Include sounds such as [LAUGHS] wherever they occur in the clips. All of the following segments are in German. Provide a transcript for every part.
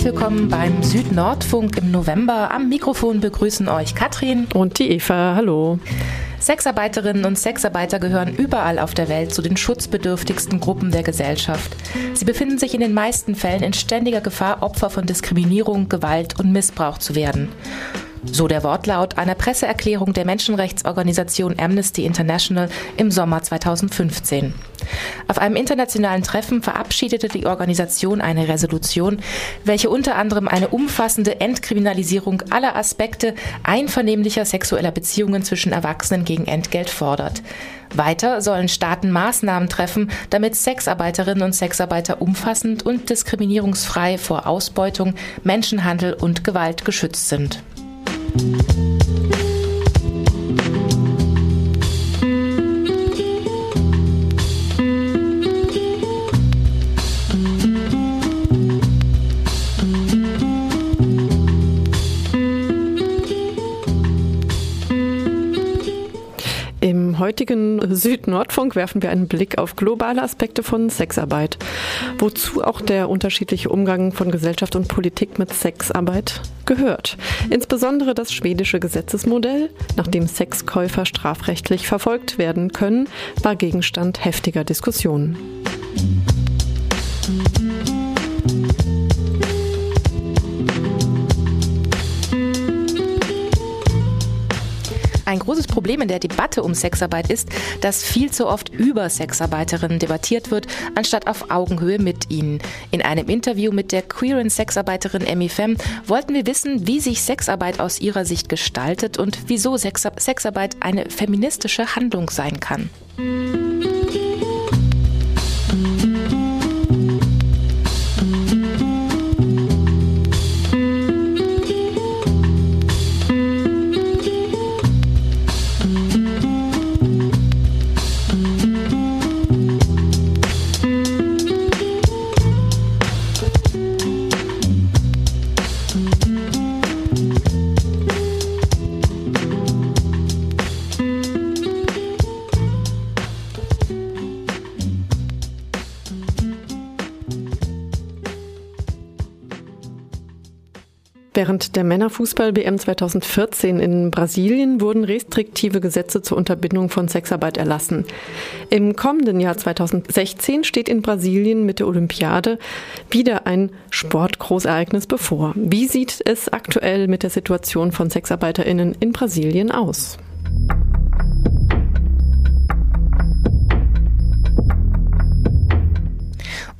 Herzlich willkommen beim Süd-Nordfunk im November. Am Mikrofon begrüßen euch Katrin und die Eva. Hallo. Sexarbeiterinnen und Sexarbeiter gehören überall auf der Welt zu den schutzbedürftigsten Gruppen der Gesellschaft. Sie befinden sich in den meisten Fällen in ständiger Gefahr, Opfer von Diskriminierung, Gewalt und Missbrauch zu werden. So der Wortlaut einer Presseerklärung der Menschenrechtsorganisation Amnesty International im Sommer 2015. Auf einem internationalen Treffen verabschiedete die Organisation eine Resolution, welche unter anderem eine umfassende Entkriminalisierung aller Aspekte einvernehmlicher sexueller Beziehungen zwischen Erwachsenen gegen Entgelt fordert. Weiter sollen Staaten Maßnahmen treffen, damit Sexarbeiterinnen und Sexarbeiter umfassend und diskriminierungsfrei vor Ausbeutung, Menschenhandel und Gewalt geschützt sind. Im heutigen Süd-Nordfunk werfen wir einen Blick auf globale Aspekte von Sexarbeit, wozu auch der unterschiedliche Umgang von Gesellschaft und Politik mit Sexarbeit gehört. Insbesondere das schwedische Gesetzesmodell, nach dem Sexkäufer strafrechtlich verfolgt werden können, war Gegenstand heftiger Diskussionen. Ein großes Problem in der Debatte um Sexarbeit ist, dass viel zu oft über Sexarbeiterinnen debattiert wird, anstatt auf Augenhöhe mit ihnen. In einem Interview mit der queeren Sexarbeiterin Emmy Fem wollten wir wissen, wie sich Sexarbeit aus ihrer Sicht gestaltet und wieso Sexarbeit eine feministische Handlung sein kann. Während der Männerfußball-WM 2014 in Brasilien wurden restriktive Gesetze zur Unterbindung von Sexarbeit erlassen. Im kommenden Jahr 2016 steht in Brasilien mit der Olympiade wieder ein Sportgroßereignis bevor. Wie sieht es aktuell mit der Situation von SexarbeiterInnen in Brasilien aus?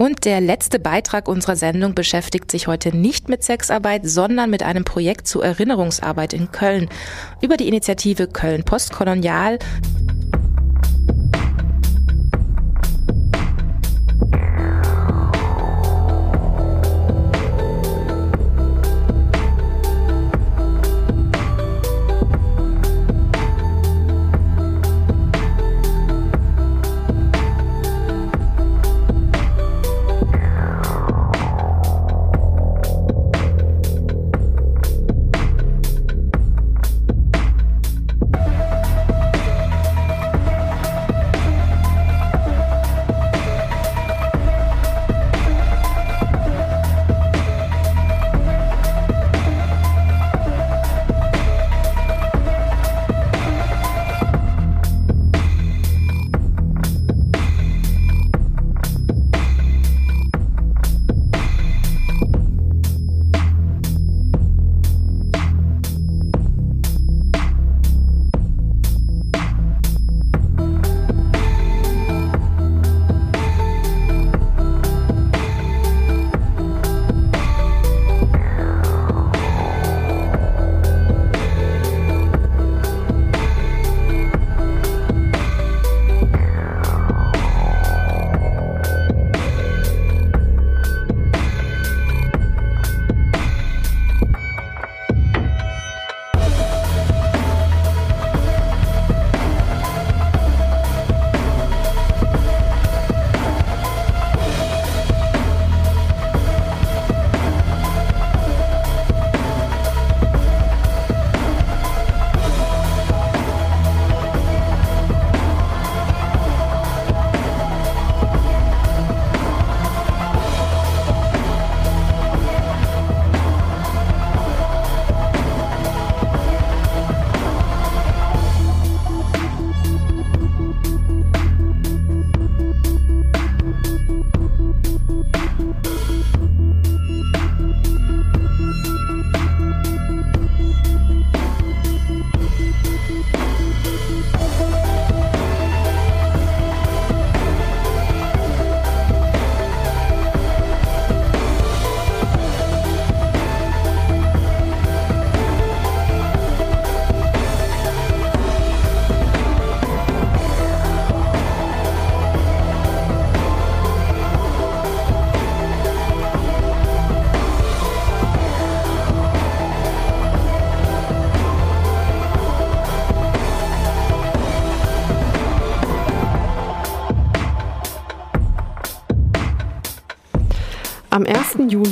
Und der letzte Beitrag unserer Sendung beschäftigt sich heute nicht mit Sexarbeit, sondern mit einem Projekt zur Erinnerungsarbeit in Köln. Über die Initiative Köln Postkolonial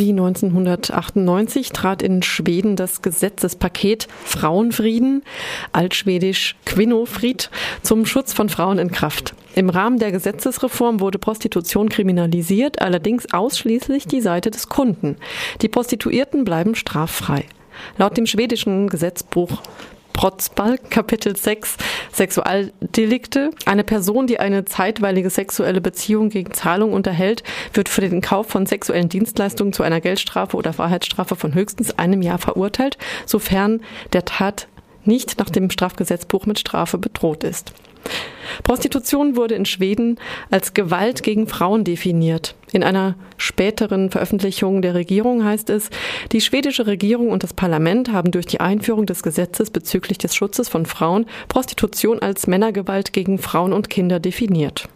Juli 1998 trat in Schweden das Gesetzespaket Frauenfrieden, altschwedisch Kvinnofried, zum Schutz von Frauen in Kraft. Im Rahmen der Gesetzesreform wurde Prostitution kriminalisiert, allerdings ausschließlich die Seite des Kunden. Die Prostituierten bleiben straffrei. Laut dem schwedischen Gesetzbuch Protzball, Kapitel 6, Sexualdelikte. Eine Person, die eine zeitweilige sexuelle Beziehung gegen Zahlung unterhält, wird für den Kauf von sexuellen Dienstleistungen zu einer Geldstrafe oder Freiheitsstrafe von höchstens einem Jahr verurteilt, sofern der Tat nicht nach dem Strafgesetzbuch mit Strafe bedroht ist. Prostitution wurde in Schweden als Gewalt gegen Frauen definiert. In einer späteren Veröffentlichung der Regierung heißt es, die schwedische Regierung und das Parlament haben durch die Einführung des Gesetzes bezüglich des Schutzes von Frauen Prostitution als Männergewalt gegen Frauen und Kinder definiert.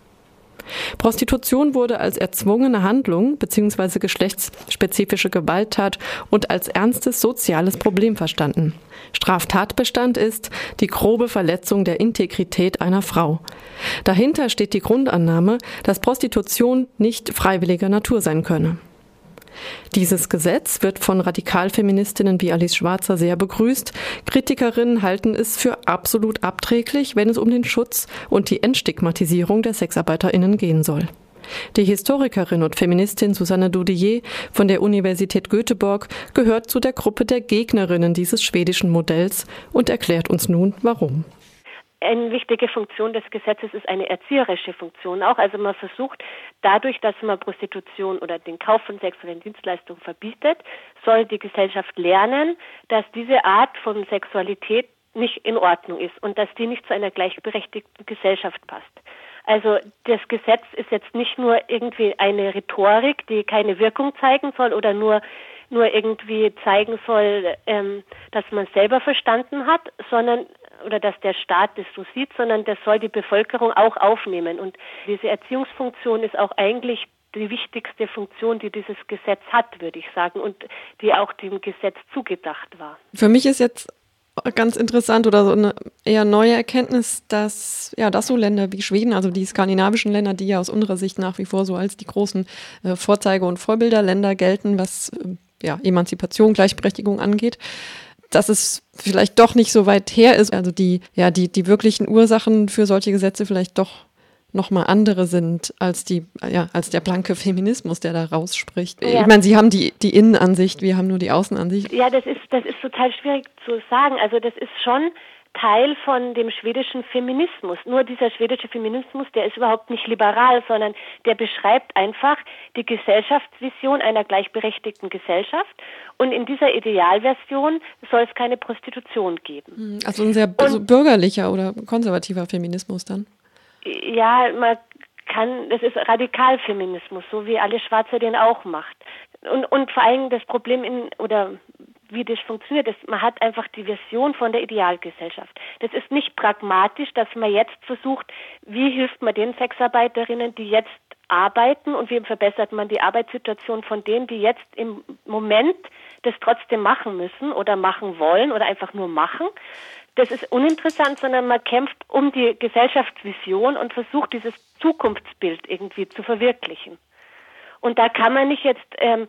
Prostitution wurde als erzwungene Handlung bzw. geschlechtsspezifische Gewalttat und als ernstes soziales Problem verstanden. Straftatbestand ist die grobe Verletzung der Integrität einer Frau. Dahinter steht die Grundannahme, dass Prostitution nicht freiwilliger Natur sein könne. Dieses Gesetz wird von Radikalfeministinnen wie Alice Schwarzer sehr begrüßt. Kritikerinnen halten es für absolut abträglich, wenn es um den Schutz und die Entstigmatisierung der Sexarbeiterinnen gehen soll. Die Historikerin und Feministin Susanne Dudier von der Universität Göteborg gehört zu der Gruppe der Gegnerinnen dieses schwedischen Modells und erklärt uns nun warum. Eine wichtige Funktion des Gesetzes ist eine erzieherische Funktion auch. Also man versucht, dadurch, dass man Prostitution oder den Kauf von sexuellen Dienstleistungen verbietet, soll die Gesellschaft lernen, dass diese Art von Sexualität nicht in Ordnung ist und dass die nicht zu einer gleichberechtigten Gesellschaft passt. Also das Gesetz ist jetzt nicht nur irgendwie eine Rhetorik, die keine Wirkung zeigen soll oder nur nur irgendwie zeigen soll, ähm, dass man selber verstanden hat, sondern oder dass der Staat das so sieht, sondern das soll die Bevölkerung auch aufnehmen. Und diese Erziehungsfunktion ist auch eigentlich die wichtigste Funktion, die dieses Gesetz hat, würde ich sagen, und die auch dem Gesetz zugedacht war. Für mich ist jetzt ganz interessant oder so eine eher neue Erkenntnis, dass ja, dass so Länder wie Schweden, also die skandinavischen Länder, die ja aus unserer Sicht nach wie vor so als die großen äh, Vorzeige- und Vorbilderländer gelten, was äh, ja, Emanzipation, Gleichberechtigung angeht, dass es vielleicht doch nicht so weit her ist, also die ja, die die wirklichen Ursachen für solche Gesetze vielleicht doch nochmal andere sind als die, ja, als der blanke Feminismus, der da rausspricht. Ja. Ich meine, Sie haben die, die Innenansicht, wir haben nur die Außenansicht. Ja, das ist, das ist total schwierig zu sagen. Also das ist schon Teil von dem schwedischen Feminismus. Nur dieser schwedische Feminismus, der ist überhaupt nicht liberal, sondern der beschreibt einfach die Gesellschaftsvision einer gleichberechtigten Gesellschaft. Und in dieser Idealversion soll es keine Prostitution geben. Hm, also ein sehr Und, bürgerlicher oder konservativer Feminismus dann? Ja, man kann, das ist Radikalfeminismus, so wie alle Schwarze den auch macht. Und, und vor allem das Problem in, oder wie das funktioniert, ist, man hat einfach die Version von der Idealgesellschaft. Das ist nicht pragmatisch, dass man jetzt versucht, wie hilft man den Sexarbeiterinnen, die jetzt arbeiten und wie verbessert man die Arbeitssituation von denen, die jetzt im Moment das trotzdem machen müssen oder machen wollen oder einfach nur machen, das ist uninteressant, sondern man kämpft um die Gesellschaftsvision und versucht dieses Zukunftsbild irgendwie zu verwirklichen. Und da kann man nicht jetzt ähm,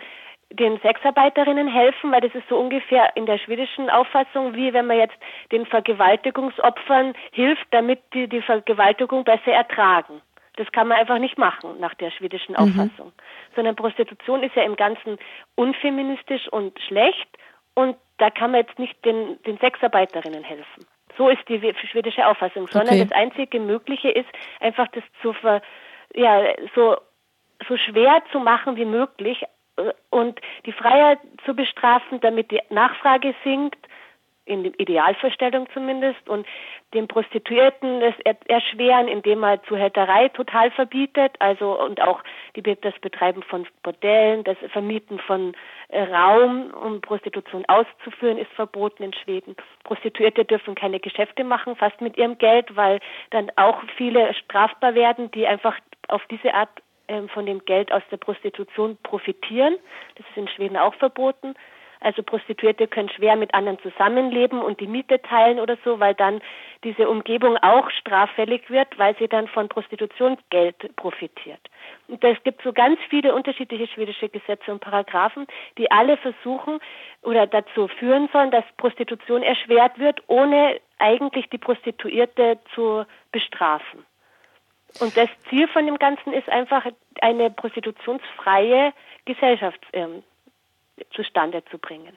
den Sexarbeiterinnen helfen, weil das ist so ungefähr in der schwedischen Auffassung, wie wenn man jetzt den Vergewaltigungsopfern hilft, damit die die Vergewaltigung besser ertragen. Das kann man einfach nicht machen nach der schwedischen mhm. Auffassung. Mhm. Sondern Prostitution ist ja im Ganzen unfeministisch und schlecht und da kann man jetzt nicht den, den Sexarbeiterinnen helfen. So ist die schwedische Auffassung, sondern okay. das einzige Mögliche ist, einfach das zu ver, ja, so, so schwer zu machen wie möglich, und die Freier zu bestrafen, damit die Nachfrage sinkt in der Idealvorstellung zumindest, und den Prostituierten das erschweren, indem man Zuhälterei total verbietet, also und auch die, das Betreiben von Bordellen, das Vermieten von äh, Raum, um Prostitution auszuführen, ist verboten in Schweden. Prostituierte dürfen keine Geschäfte machen, fast mit ihrem Geld, weil dann auch viele strafbar werden, die einfach auf diese Art äh, von dem Geld aus der Prostitution profitieren. Das ist in Schweden auch verboten. Also Prostituierte können schwer mit anderen zusammenleben und die Miete teilen oder so, weil dann diese Umgebung auch straffällig wird, weil sie dann von Prostitutionsgeld profitiert. Und es gibt so ganz viele unterschiedliche schwedische Gesetze und Paragraphen, die alle versuchen oder dazu führen sollen, dass Prostitution erschwert wird, ohne eigentlich die Prostituierte zu bestrafen. Und das Ziel von dem Ganzen ist einfach eine prostitutionsfreie Gesellschaft ähm, zustande zu bringen.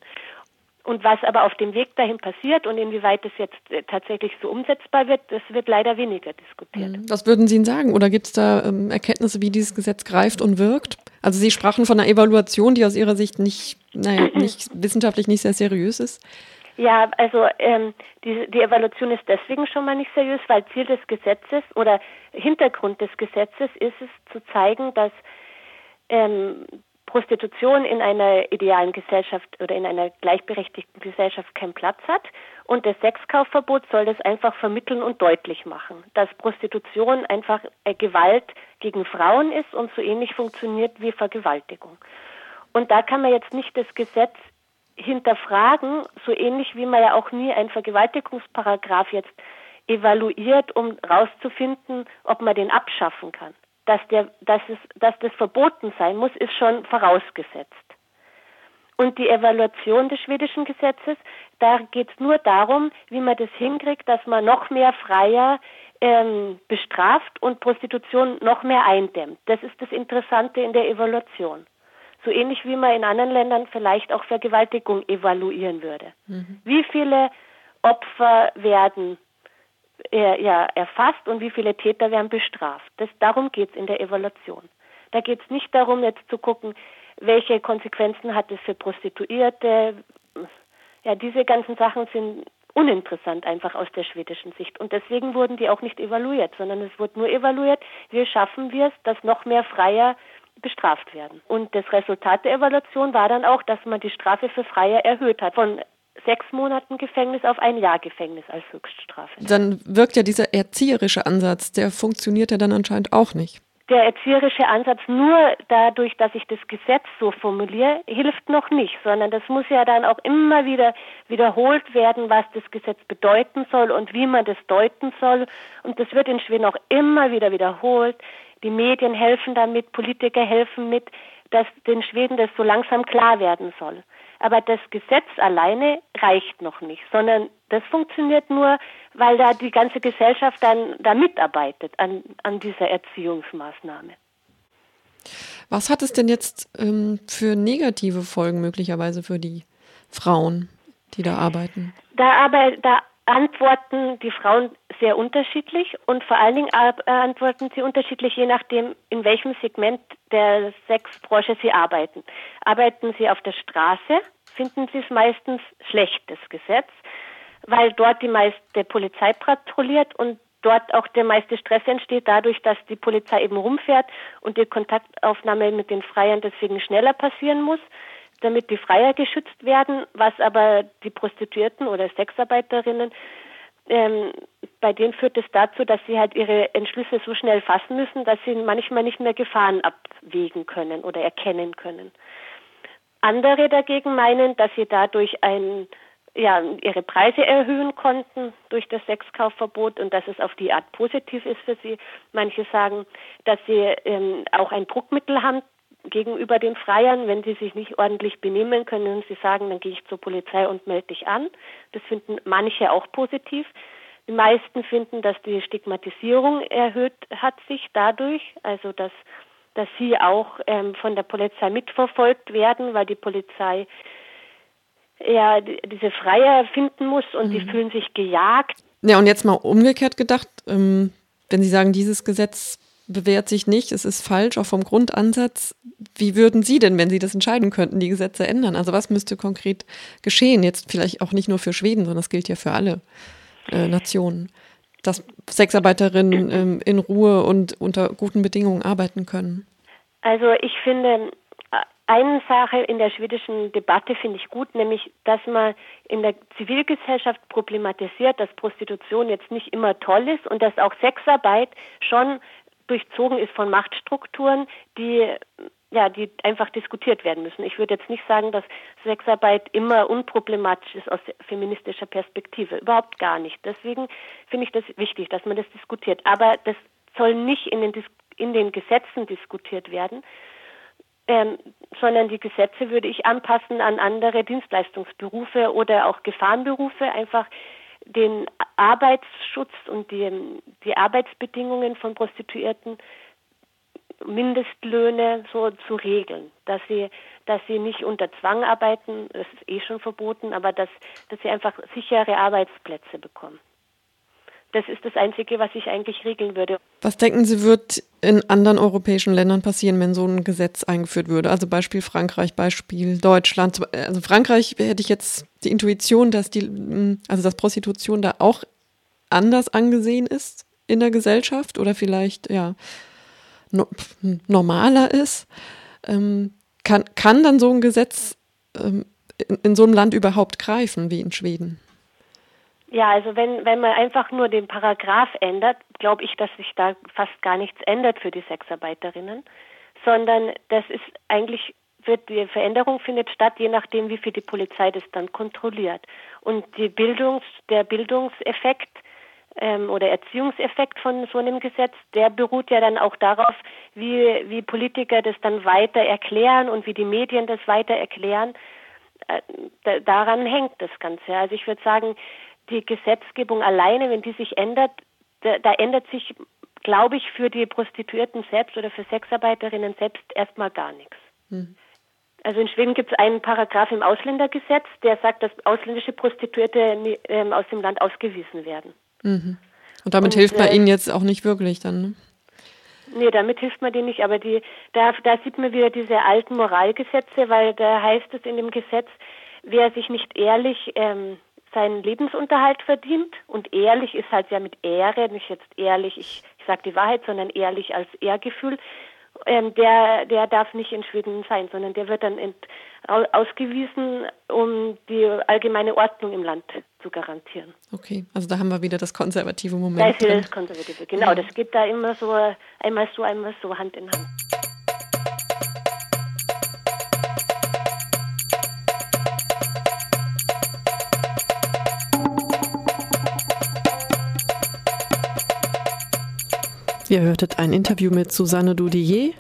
Und was aber auf dem Weg dahin passiert und inwieweit es jetzt äh, tatsächlich so umsetzbar wird, das wird leider weniger diskutiert. Mhm. Was würden Sie Ihnen sagen? Oder gibt es da ähm, Erkenntnisse, wie dieses Gesetz greift und wirkt? Also Sie sprachen von einer Evaluation, die aus Ihrer Sicht nicht, naja, [CLEARS THROAT] nicht wissenschaftlich nicht sehr seriös ist. Ja, also ähm, die, die Evaluation ist deswegen schon mal nicht seriös, weil Ziel des Gesetzes oder Hintergrund des Gesetzes ist es zu zeigen, dass ähm, Prostitution in einer idealen Gesellschaft oder in einer gleichberechtigten Gesellschaft keinen Platz hat. Und das Sexkaufverbot soll das einfach vermitteln und deutlich machen, dass Prostitution einfach Gewalt gegen Frauen ist und so ähnlich funktioniert wie Vergewaltigung. Und da kann man jetzt nicht das Gesetz hinterfragen, so ähnlich wie man ja auch nie einen Vergewaltigungsparagraf jetzt evaluiert, um herauszufinden, ob man den abschaffen kann dass, der, dass, es, dass das verboten sein muss, ist schon vorausgesetzt. Und die Evaluation des schwedischen Gesetzes, da geht es nur darum, wie man das hinkriegt, dass man noch mehr Freier ähm, bestraft und Prostitution noch mehr eindämmt. Das ist das Interessante in der Evaluation. So ähnlich wie man in anderen Ländern vielleicht auch Vergewaltigung evaluieren würde. Mhm. Wie viele Opfer werden er, ja, erfasst und wie viele Täter werden bestraft. Das, darum geht es in der Evaluation. Da geht es nicht darum, jetzt zu gucken, welche Konsequenzen hat es für Prostituierte. Ja, diese ganzen Sachen sind uninteressant einfach aus der schwedischen Sicht. Und deswegen wurden die auch nicht evaluiert, sondern es wurde nur evaluiert, wie schaffen wir es, dass noch mehr Freier bestraft werden. Und das Resultat der Evaluation war dann auch, dass man die Strafe für Freier erhöht hat von sechs Monaten Gefängnis auf ein Jahr Gefängnis als Höchststrafe. Dann wirkt ja dieser erzieherische Ansatz, der funktioniert ja dann anscheinend auch nicht. Der erzieherische Ansatz nur dadurch, dass ich das Gesetz so formuliere, hilft noch nicht, sondern das muss ja dann auch immer wieder wiederholt werden, was das Gesetz bedeuten soll und wie man das deuten soll. Und das wird in Schweden auch immer wieder wiederholt. Die Medien helfen damit, Politiker helfen mit, dass den Schweden das so langsam klar werden soll. Aber das Gesetz alleine reicht noch nicht, sondern das funktioniert nur, weil da die ganze Gesellschaft dann da mitarbeitet an, an dieser Erziehungsmaßnahme. Was hat es denn jetzt ähm, für negative Folgen möglicherweise für die Frauen, die da arbeiten? Da, aber, da antworten die Frauen sehr unterschiedlich und vor allen Dingen antworten sie unterschiedlich, je nachdem, in welchem Segment der Sexbranche sie arbeiten. Arbeiten sie auf der Straße, finden sie es meistens schlecht, das Gesetz, weil dort die meiste Polizei patrouilliert und dort auch der meiste Stress entsteht, dadurch, dass die Polizei eben rumfährt und die Kontaktaufnahme mit den Freiern deswegen schneller passieren muss damit die Freier geschützt werden, was aber die Prostituierten oder Sexarbeiterinnen ähm, bei denen führt es dazu, dass sie halt ihre Entschlüsse so schnell fassen müssen, dass sie manchmal nicht mehr Gefahren abwägen können oder erkennen können. Andere dagegen meinen, dass sie dadurch ein, ja, ihre Preise erhöhen konnten durch das Sexkaufverbot und dass es auf die Art positiv ist für sie. Manche sagen, dass sie ähm, auch ein Druckmittel haben, gegenüber den Freiern, wenn sie sich nicht ordentlich benehmen können und sie sagen, dann gehe ich zur Polizei und melde dich an. Das finden manche auch positiv. Die meisten finden, dass die Stigmatisierung erhöht hat sich dadurch, also dass, dass sie auch ähm, von der Polizei mitverfolgt werden, weil die Polizei ja diese Freier finden muss und mhm. die fühlen sich gejagt. Ja, und jetzt mal umgekehrt gedacht, ähm, wenn Sie sagen, dieses Gesetz bewährt sich nicht, es ist falsch, auch vom Grundansatz. Wie würden Sie denn, wenn Sie das entscheiden könnten, die Gesetze ändern? Also was müsste konkret geschehen? Jetzt vielleicht auch nicht nur für Schweden, sondern das gilt ja für alle äh, Nationen, dass Sexarbeiterinnen ähm, in Ruhe und unter guten Bedingungen arbeiten können. Also ich finde, eine Sache in der schwedischen Debatte finde ich gut, nämlich, dass man in der Zivilgesellschaft problematisiert, dass Prostitution jetzt nicht immer toll ist und dass auch Sexarbeit schon durchzogen ist von Machtstrukturen, die ja, die einfach diskutiert werden müssen. Ich würde jetzt nicht sagen, dass Sexarbeit immer unproblematisch ist aus feministischer Perspektive. Überhaupt gar nicht. Deswegen finde ich das wichtig, dass man das diskutiert. Aber das soll nicht in den, Dis in den Gesetzen diskutiert werden, ähm, sondern die Gesetze würde ich anpassen an andere Dienstleistungsberufe oder auch Gefahrenberufe, einfach den Arbeitsschutz und die, die Arbeitsbedingungen von Prostituierten Mindestlöhne so zu regeln, dass sie, dass sie nicht unter Zwang arbeiten, das ist eh schon verboten, aber dass, dass sie einfach sichere Arbeitsplätze bekommen. Das ist das Einzige, was ich eigentlich regeln würde. Was denken Sie, wird in anderen europäischen Ländern passieren, wenn so ein Gesetz eingeführt würde? Also Beispiel Frankreich, Beispiel Deutschland. Also Frankreich hätte ich jetzt die Intuition, dass die, also dass Prostitution da auch anders angesehen ist in der Gesellschaft oder vielleicht, ja, no, normaler ist. Ähm, kann, kann dann so ein Gesetz ähm, in, in so einem Land überhaupt greifen wie in Schweden? Ja, also wenn, wenn man einfach nur den Paragraph ändert, glaube ich, dass sich da fast gar nichts ändert für die Sexarbeiterinnen, sondern das ist eigentlich wird die Veränderung findet statt, je nachdem, wie viel die Polizei das dann kontrolliert. Und die Bildungs, der Bildungseffekt ähm, oder Erziehungseffekt von so einem Gesetz, der beruht ja dann auch darauf, wie, wie Politiker das dann weiter erklären und wie die Medien das weiter erklären. Äh, daran hängt das Ganze. Also ich würde sagen, die Gesetzgebung alleine, wenn die sich ändert, da, da ändert sich, glaube ich, für die Prostituierten selbst oder für Sexarbeiterinnen selbst erstmal gar nichts. Mhm. Also in Schweden gibt es einen Paragraph im Ausländergesetz, der sagt, dass ausländische Prostituierte ähm, aus dem Land ausgewiesen werden. Mhm. Und damit Und, hilft man äh, ihnen jetzt auch nicht wirklich dann, ne? Nee, damit hilft man denen nicht, aber die, da, da sieht man wieder diese alten Moralgesetze, weil da heißt es in dem Gesetz, wer sich nicht ehrlich ähm, seinen Lebensunterhalt verdient und ehrlich ist halt ja mit Ehre, nicht jetzt ehrlich, ich, ich sage die Wahrheit, sondern ehrlich als Ehrgefühl, ähm, der, der darf nicht in Schweden sein, sondern der wird dann ent, ausgewiesen, um die allgemeine Ordnung im Land zu garantieren. Okay, also da haben wir wieder das konservative Moment. Da ist wieder das konservative, genau. Ja. Das geht da immer so, einmal so, einmal so, Hand in Hand. Ihr hörtet ein Interview mit Susanne Dudier,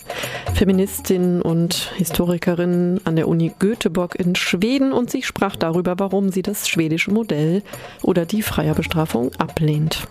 Feministin und Historikerin an der Uni Göteborg in Schweden und sie sprach darüber, warum sie das schwedische Modell oder die Bestrafung ablehnt.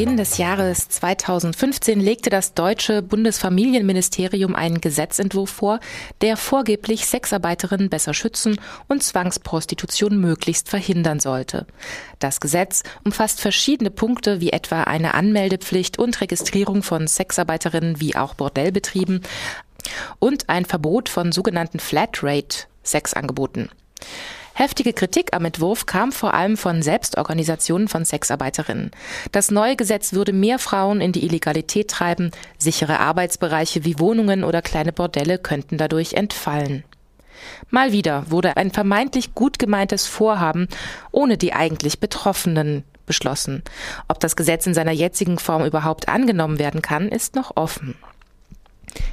Beginn des Jahres 2015 legte das deutsche Bundesfamilienministerium einen Gesetzentwurf vor, der vorgeblich Sexarbeiterinnen besser schützen und Zwangsprostitution möglichst verhindern sollte. Das Gesetz umfasst verschiedene Punkte wie etwa eine Anmeldepflicht und Registrierung von Sexarbeiterinnen wie auch Bordellbetrieben und ein Verbot von sogenannten Flatrate Sexangeboten. Heftige Kritik am Entwurf kam vor allem von Selbstorganisationen von Sexarbeiterinnen. Das neue Gesetz würde mehr Frauen in die Illegalität treiben, sichere Arbeitsbereiche wie Wohnungen oder kleine Bordelle könnten dadurch entfallen. Mal wieder wurde ein vermeintlich gut gemeintes Vorhaben ohne die eigentlich Betroffenen beschlossen. Ob das Gesetz in seiner jetzigen Form überhaupt angenommen werden kann, ist noch offen.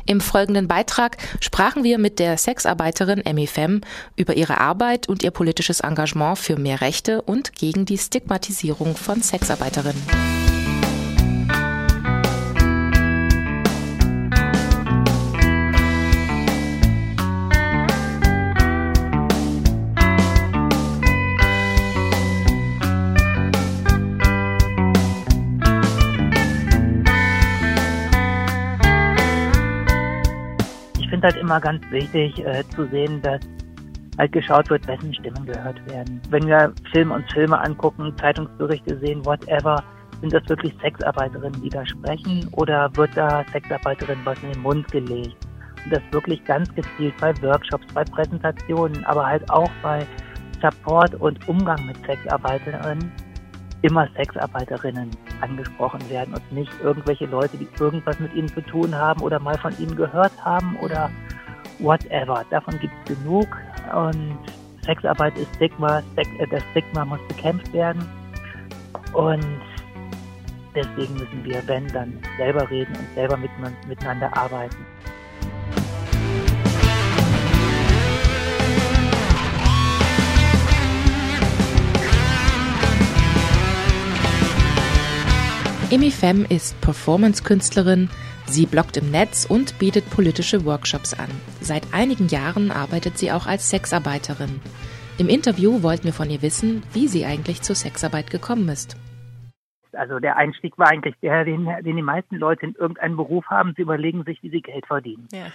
Im folgenden Beitrag sprachen wir mit der Sexarbeiterin Emmy Fem über ihre Arbeit und ihr politisches Engagement für mehr Rechte und gegen die Stigmatisierung von Sexarbeiterinnen. Halt immer ganz wichtig äh, zu sehen, dass halt geschaut wird, wessen Stimmen gehört werden. Wenn wir Filme und Filme angucken, Zeitungsberichte sehen, whatever, sind das wirklich Sexarbeiterinnen, die da sprechen mhm. oder wird da Sexarbeiterinnen was in den Mund gelegt? Und das wirklich ganz gezielt bei Workshops, bei Präsentationen, aber halt auch bei Support und Umgang mit Sexarbeiterinnen immer Sexarbeiterinnen angesprochen werden und nicht irgendwelche Leute, die irgendwas mit ihnen zu tun haben oder mal von ihnen gehört haben oder whatever. Davon gibt es genug und Sexarbeit ist Stigma, äh, das Stigma muss bekämpft werden und deswegen müssen wir, wenn, dann selber reden und selber miteinander arbeiten. Emi Fem ist Performance-Künstlerin, sie bloggt im Netz und bietet politische Workshops an. Seit einigen Jahren arbeitet sie auch als Sexarbeiterin. Im Interview wollten wir von ihr wissen, wie sie eigentlich zur Sexarbeit gekommen ist. Also der Einstieg war eigentlich der, den, den die meisten Leute in irgendeinem Beruf haben. Sie überlegen sich, wie sie Geld verdienen. Ja.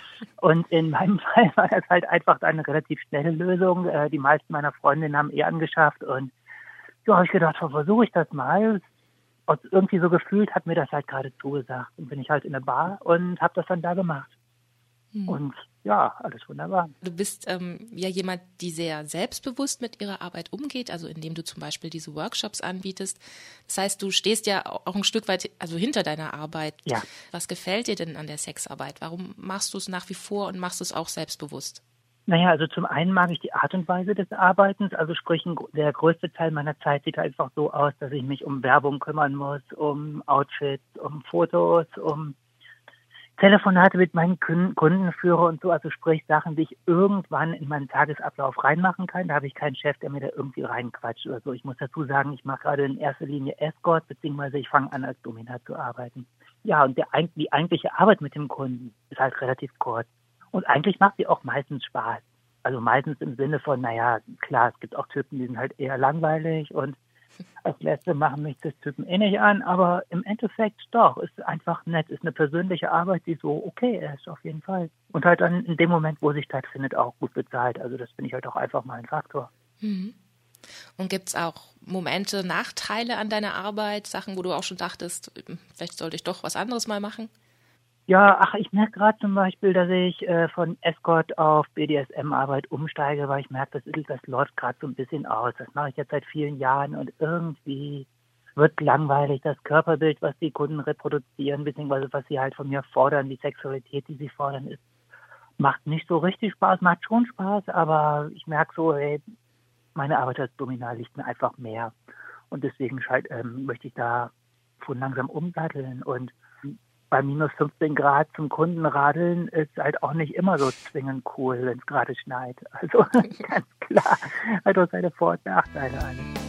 Und in meinem [LAUGHS] Fall war das halt einfach eine relativ schnelle Lösung. Äh, die meisten meiner Freundinnen haben eh angeschafft und so habe ich gedacht, versuche ich das mal und irgendwie so gefühlt hat mir das halt gerade zugesagt. Und bin ich halt in der Bar und habe das dann da gemacht. Hm. Und ja, alles wunderbar. Du bist ähm, ja jemand, die sehr selbstbewusst mit ihrer Arbeit umgeht, also indem du zum Beispiel diese Workshops anbietest. Das heißt, du stehst ja auch ein Stück weit also hinter deiner Arbeit. Ja. Was gefällt dir denn an der Sexarbeit? Warum machst du es nach wie vor und machst es auch selbstbewusst? Naja, also zum einen mag ich die Art und Weise des Arbeitens. Also sprich, der größte Teil meiner Zeit sieht einfach so aus, dass ich mich um Werbung kümmern muss, um Outfits, um Fotos, um Telefonate mit meinen Kunden führe und so. Also sprich, Sachen, die ich irgendwann in meinen Tagesablauf reinmachen kann. Da habe ich keinen Chef, der mir da irgendwie reinquatscht oder so. Ich muss dazu sagen, ich mache gerade in erster Linie Escort, beziehungsweise ich fange an, als Dominat zu arbeiten. Ja, und der, die eigentliche Arbeit mit dem Kunden ist halt relativ kurz. Und eigentlich macht sie auch meistens Spaß. Also meistens im Sinne von, naja, klar, es gibt auch Typen, die sind halt eher langweilig und als Letzte machen mich das Typen eh nicht an, aber im Endeffekt doch, ist einfach nett, ist eine persönliche Arbeit, die so okay ist, auf jeden Fall. Und halt dann in dem Moment, wo sie stattfindet, auch gut bezahlt. Also das finde ich halt auch einfach mal ein Faktor. Mhm. Und gibt es auch Momente, Nachteile an deiner Arbeit, Sachen, wo du auch schon dachtest, vielleicht sollte ich doch was anderes mal machen? Ja, ach, ich merke gerade zum Beispiel, dass ich äh, von Escort auf BDSM-Arbeit umsteige, weil ich merke, das, das läuft gerade so ein bisschen aus. Das mache ich jetzt seit vielen Jahren und irgendwie wird langweilig. Das Körperbild, was die Kunden reproduzieren, beziehungsweise was sie halt von mir fordern, die Sexualität, die sie fordern, ist, macht nicht so richtig Spaß, macht schon Spaß, aber ich merke so, hey, meine Arbeit als Dominal liegt mir einfach mehr. Und deswegen halt, ähm, möchte ich da von langsam umsatteln und bei minus 15 Grad zum Kunden radeln ist halt auch nicht immer so zwingend cool, wenn es gerade schneit. Also [LAUGHS] ganz klar, hat auch seine Vor- und Nachteile alles.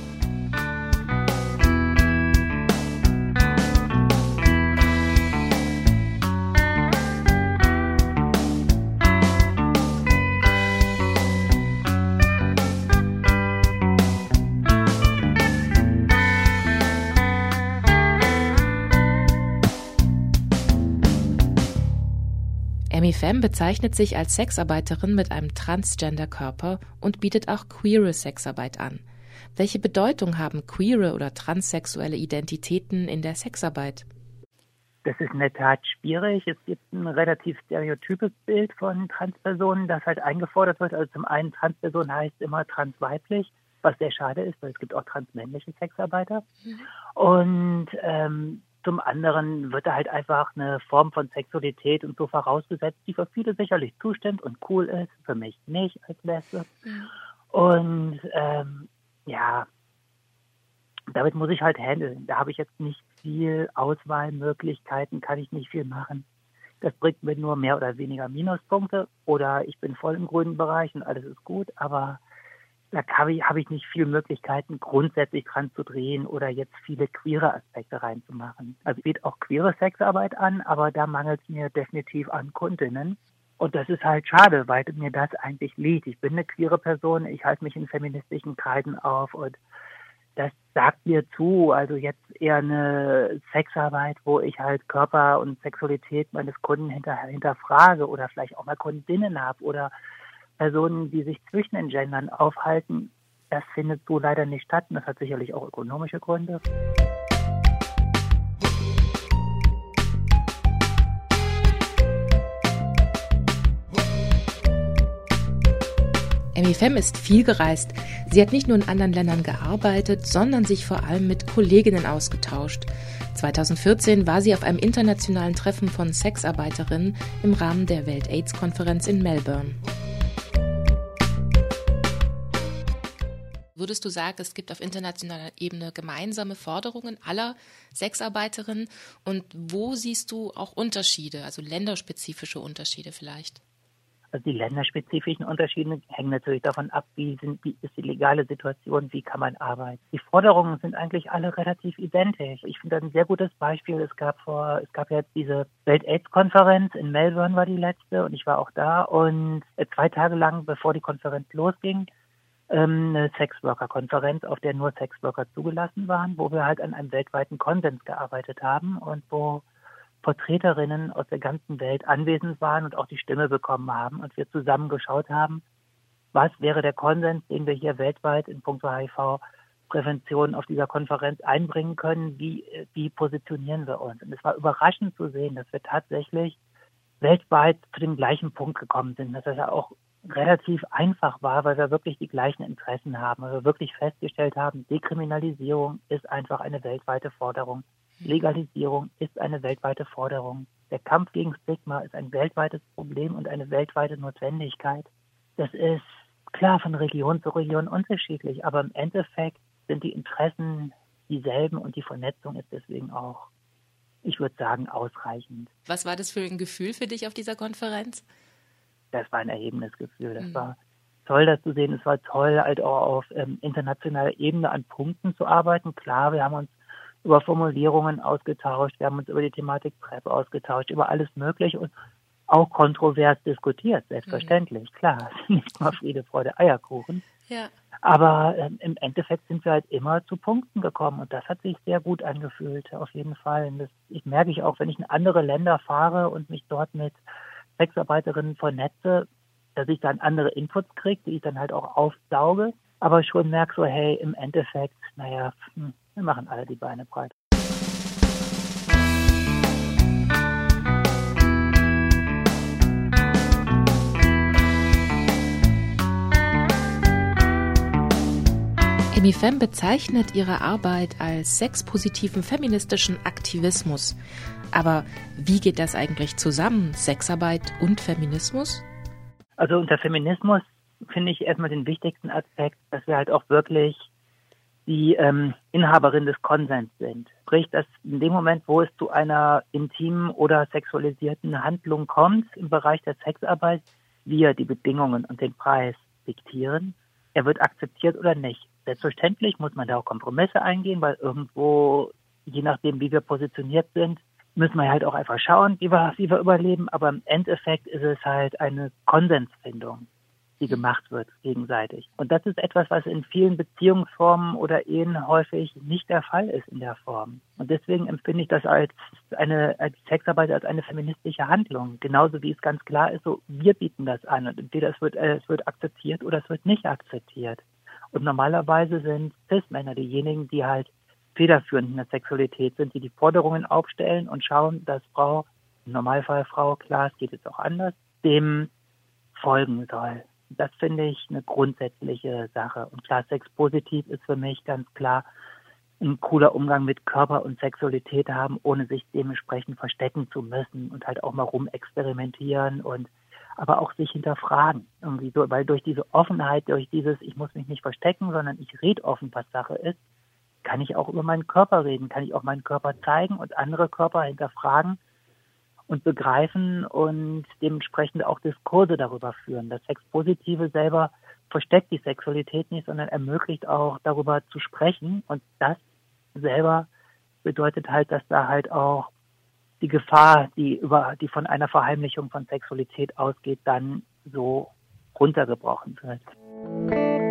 Amy Femme bezeichnet sich als Sexarbeiterin mit einem Transgender-Körper und bietet auch queere Sexarbeit an. Welche Bedeutung haben queere oder transsexuelle Identitäten in der Sexarbeit? Das ist in der Tat schwierig. Es gibt ein relativ stereotypes Bild von Transpersonen, das halt eingefordert wird. Also zum einen Transperson heißt immer transweiblich, was sehr schade ist, weil es gibt auch transmännliche Sexarbeiter. Mhm. Und ähm, zum anderen wird da halt einfach eine Form von Sexualität und so vorausgesetzt, die für viele sicherlich zustimmt und cool ist, für mich nicht als Lesbe. Mhm. Und ähm, ja, damit muss ich halt handeln. Da habe ich jetzt nicht viel Auswahlmöglichkeiten, kann ich nicht viel machen. Das bringt mir nur mehr oder weniger Minuspunkte oder ich bin voll im grünen Bereich und alles ist gut, aber da habe ich, hab ich nicht viele Möglichkeiten, grundsätzlich dran zu drehen oder jetzt viele queere Aspekte reinzumachen. Also geht auch queere Sexarbeit an, aber da mangelt es mir definitiv an Kundinnen. Und das ist halt schade, weil mir das eigentlich liegt. Ich bin eine queere Person, ich halte mich in feministischen Kreisen auf und das sagt mir zu. Also jetzt eher eine Sexarbeit, wo ich halt Körper und Sexualität meines Kunden hinter, hinterfrage oder vielleicht auch mal Kundinnen habe oder Personen, die sich zwischen den Gendern aufhalten. Das findet so leider nicht statt und das hat sicherlich auch ökonomische Gründe. Emmy ist viel gereist. Sie hat nicht nur in anderen Ländern gearbeitet, sondern sich vor allem mit Kolleginnen ausgetauscht. 2014 war sie auf einem internationalen Treffen von Sexarbeiterinnen im Rahmen der Welt-AIDS-Konferenz in Melbourne. Würdest du sagen, es gibt auf internationaler Ebene gemeinsame Forderungen aller Sexarbeiterinnen? Und wo siehst du auch Unterschiede, also länderspezifische Unterschiede vielleicht? Also die länderspezifischen Unterschiede hängen natürlich davon ab, wie, sind, wie ist die legale Situation, wie kann man arbeiten. Die Forderungen sind eigentlich alle relativ identisch. Ich finde ein sehr gutes Beispiel. Es gab vor, es gab jetzt diese Welt-AIDS-Konferenz in Melbourne war die letzte und ich war auch da und zwei Tage lang, bevor die Konferenz losging, eine Sexworker-Konferenz, auf der nur Sexworker zugelassen waren, wo wir halt an einem weltweiten Konsens gearbeitet haben und wo Vertreterinnen aus der ganzen Welt anwesend waren und auch die Stimme bekommen haben und wir zusammen geschaut haben, was wäre der Konsens, den wir hier weltweit in puncto HIV-Prävention auf dieser Konferenz einbringen können, wie, wie positionieren wir uns. Und es war überraschend zu sehen, dass wir tatsächlich weltweit zu dem gleichen Punkt gekommen sind, dass das ja auch relativ einfach war, weil wir wirklich die gleichen Interessen haben, weil wir wirklich festgestellt haben, Dekriminalisierung ist einfach eine weltweite Forderung. Legalisierung ist eine weltweite Forderung. Der Kampf gegen Stigma ist ein weltweites Problem und eine weltweite Notwendigkeit. Das ist klar von Region zu Region unterschiedlich, aber im Endeffekt sind die Interessen dieselben und die Vernetzung ist deswegen auch, ich würde sagen, ausreichend. Was war das für ein Gefühl für dich auf dieser Konferenz? Das war ein erhebendes Gefühl. Das mhm. war toll, das zu sehen. Es war toll, halt auch auf ähm, internationaler Ebene an Punkten zu arbeiten. Klar, wir haben uns über Formulierungen ausgetauscht, wir haben uns über die Thematik PrEP ausgetauscht, über alles Mögliche und auch kontrovers diskutiert, selbstverständlich, mhm. klar, [LAUGHS] nicht mal Friede, Freude, Eierkuchen. Ja. Aber ähm, im Endeffekt sind wir halt immer zu Punkten gekommen und das hat sich sehr gut angefühlt, auf jeden Fall. Und das ich merke ich auch, wenn ich in andere Länder fahre und mich dort mit Sexarbeiterinnen vernetze, dass ich dann andere Inputs kriege, die ich dann halt auch aufsauge, aber schon merke so, hey, im Endeffekt, naja, hm, wir machen alle die Beine breit. Emifem bezeichnet ihre Arbeit als sexpositiven feministischen Aktivismus. Aber wie geht das eigentlich zusammen, Sexarbeit und Feminismus? Also unter Feminismus finde ich erstmal den wichtigsten Aspekt, dass wir halt auch wirklich die ähm, Inhaberin des Konsens sind. Sprich, dass in dem Moment, wo es zu einer intimen oder sexualisierten Handlung kommt im Bereich der Sexarbeit, wir die Bedingungen und den Preis diktieren. Er wird akzeptiert oder nicht. Selbstverständlich muss man da auch Kompromisse eingehen, weil irgendwo, je nachdem, wie wir positioniert sind, müssen wir halt auch einfach schauen, wie wir, wie wir überleben. Aber im Endeffekt ist es halt eine Konsensfindung die gemacht wird gegenseitig. Und das ist etwas, was in vielen Beziehungsformen oder Ehen häufig nicht der Fall ist in der Form. Und deswegen empfinde ich das als eine als Sexarbeit als eine feministische Handlung. Genauso wie es ganz klar ist, so wir bieten das an und entweder es wird, äh, es wird akzeptiert oder es wird nicht akzeptiert. Und normalerweise sind Cis-Männer diejenigen, die halt federführend in der Sexualität sind, die die Forderungen aufstellen und schauen, dass Frau, im Normalfall Frau, klar, es geht jetzt auch anders, dem folgen soll. Das finde ich eine grundsätzliche Sache. Und klar, Sex positiv ist für mich ganz klar ein cooler Umgang mit Körper und Sexualität haben, ohne sich dementsprechend verstecken zu müssen und halt auch mal rumexperimentieren und aber auch sich hinterfragen. Irgendwie so, weil durch diese Offenheit, durch dieses, ich muss mich nicht verstecken, sondern ich rede offen, was Sache ist, kann ich auch über meinen Körper reden, kann ich auch meinen Körper zeigen und andere Körper hinterfragen und begreifen und dementsprechend auch Diskurse darüber führen. Das Sexpositive selber versteckt die Sexualität nicht, sondern ermöglicht auch darüber zu sprechen und das selber bedeutet halt, dass da halt auch die Gefahr, die über, die von einer Verheimlichung von Sexualität ausgeht, dann so runtergebrochen wird.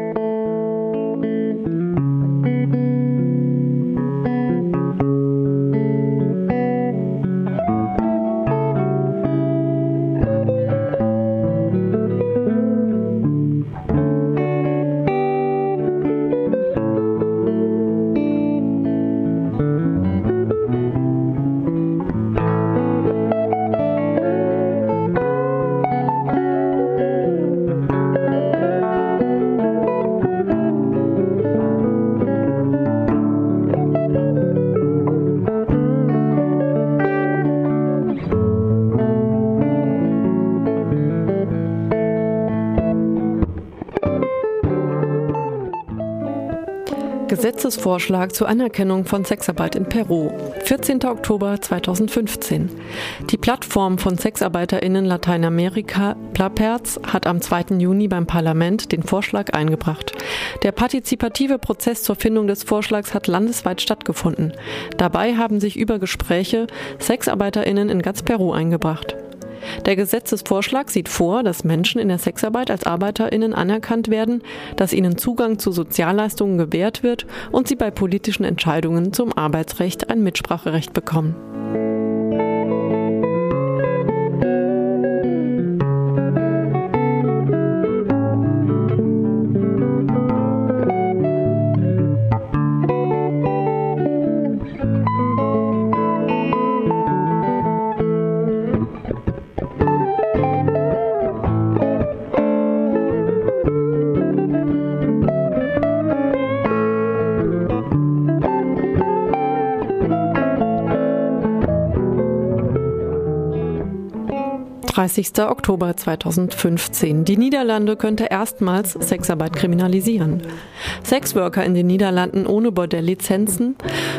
Gesetzesvorschlag zur Anerkennung von Sexarbeit in Peru. 14. Oktober 2015. Die Plattform von SexarbeiterInnen Lateinamerika, Plaperz, hat am 2. Juni beim Parlament den Vorschlag eingebracht. Der partizipative Prozess zur Findung des Vorschlags hat landesweit stattgefunden. Dabei haben sich über Gespräche SexarbeiterInnen in ganz Peru eingebracht. Der Gesetzesvorschlag sieht vor, dass Menschen in der Sexarbeit als ArbeiterInnen anerkannt werden, dass ihnen Zugang zu Sozialleistungen gewährt wird und sie bei politischen Entscheidungen zum Arbeitsrecht ein Mitspracherecht bekommen. 30. Oktober 2015. Die Niederlande könnte erstmals Sexarbeit kriminalisieren. Sexworker in den Niederlanden ohne Bordelllizenzen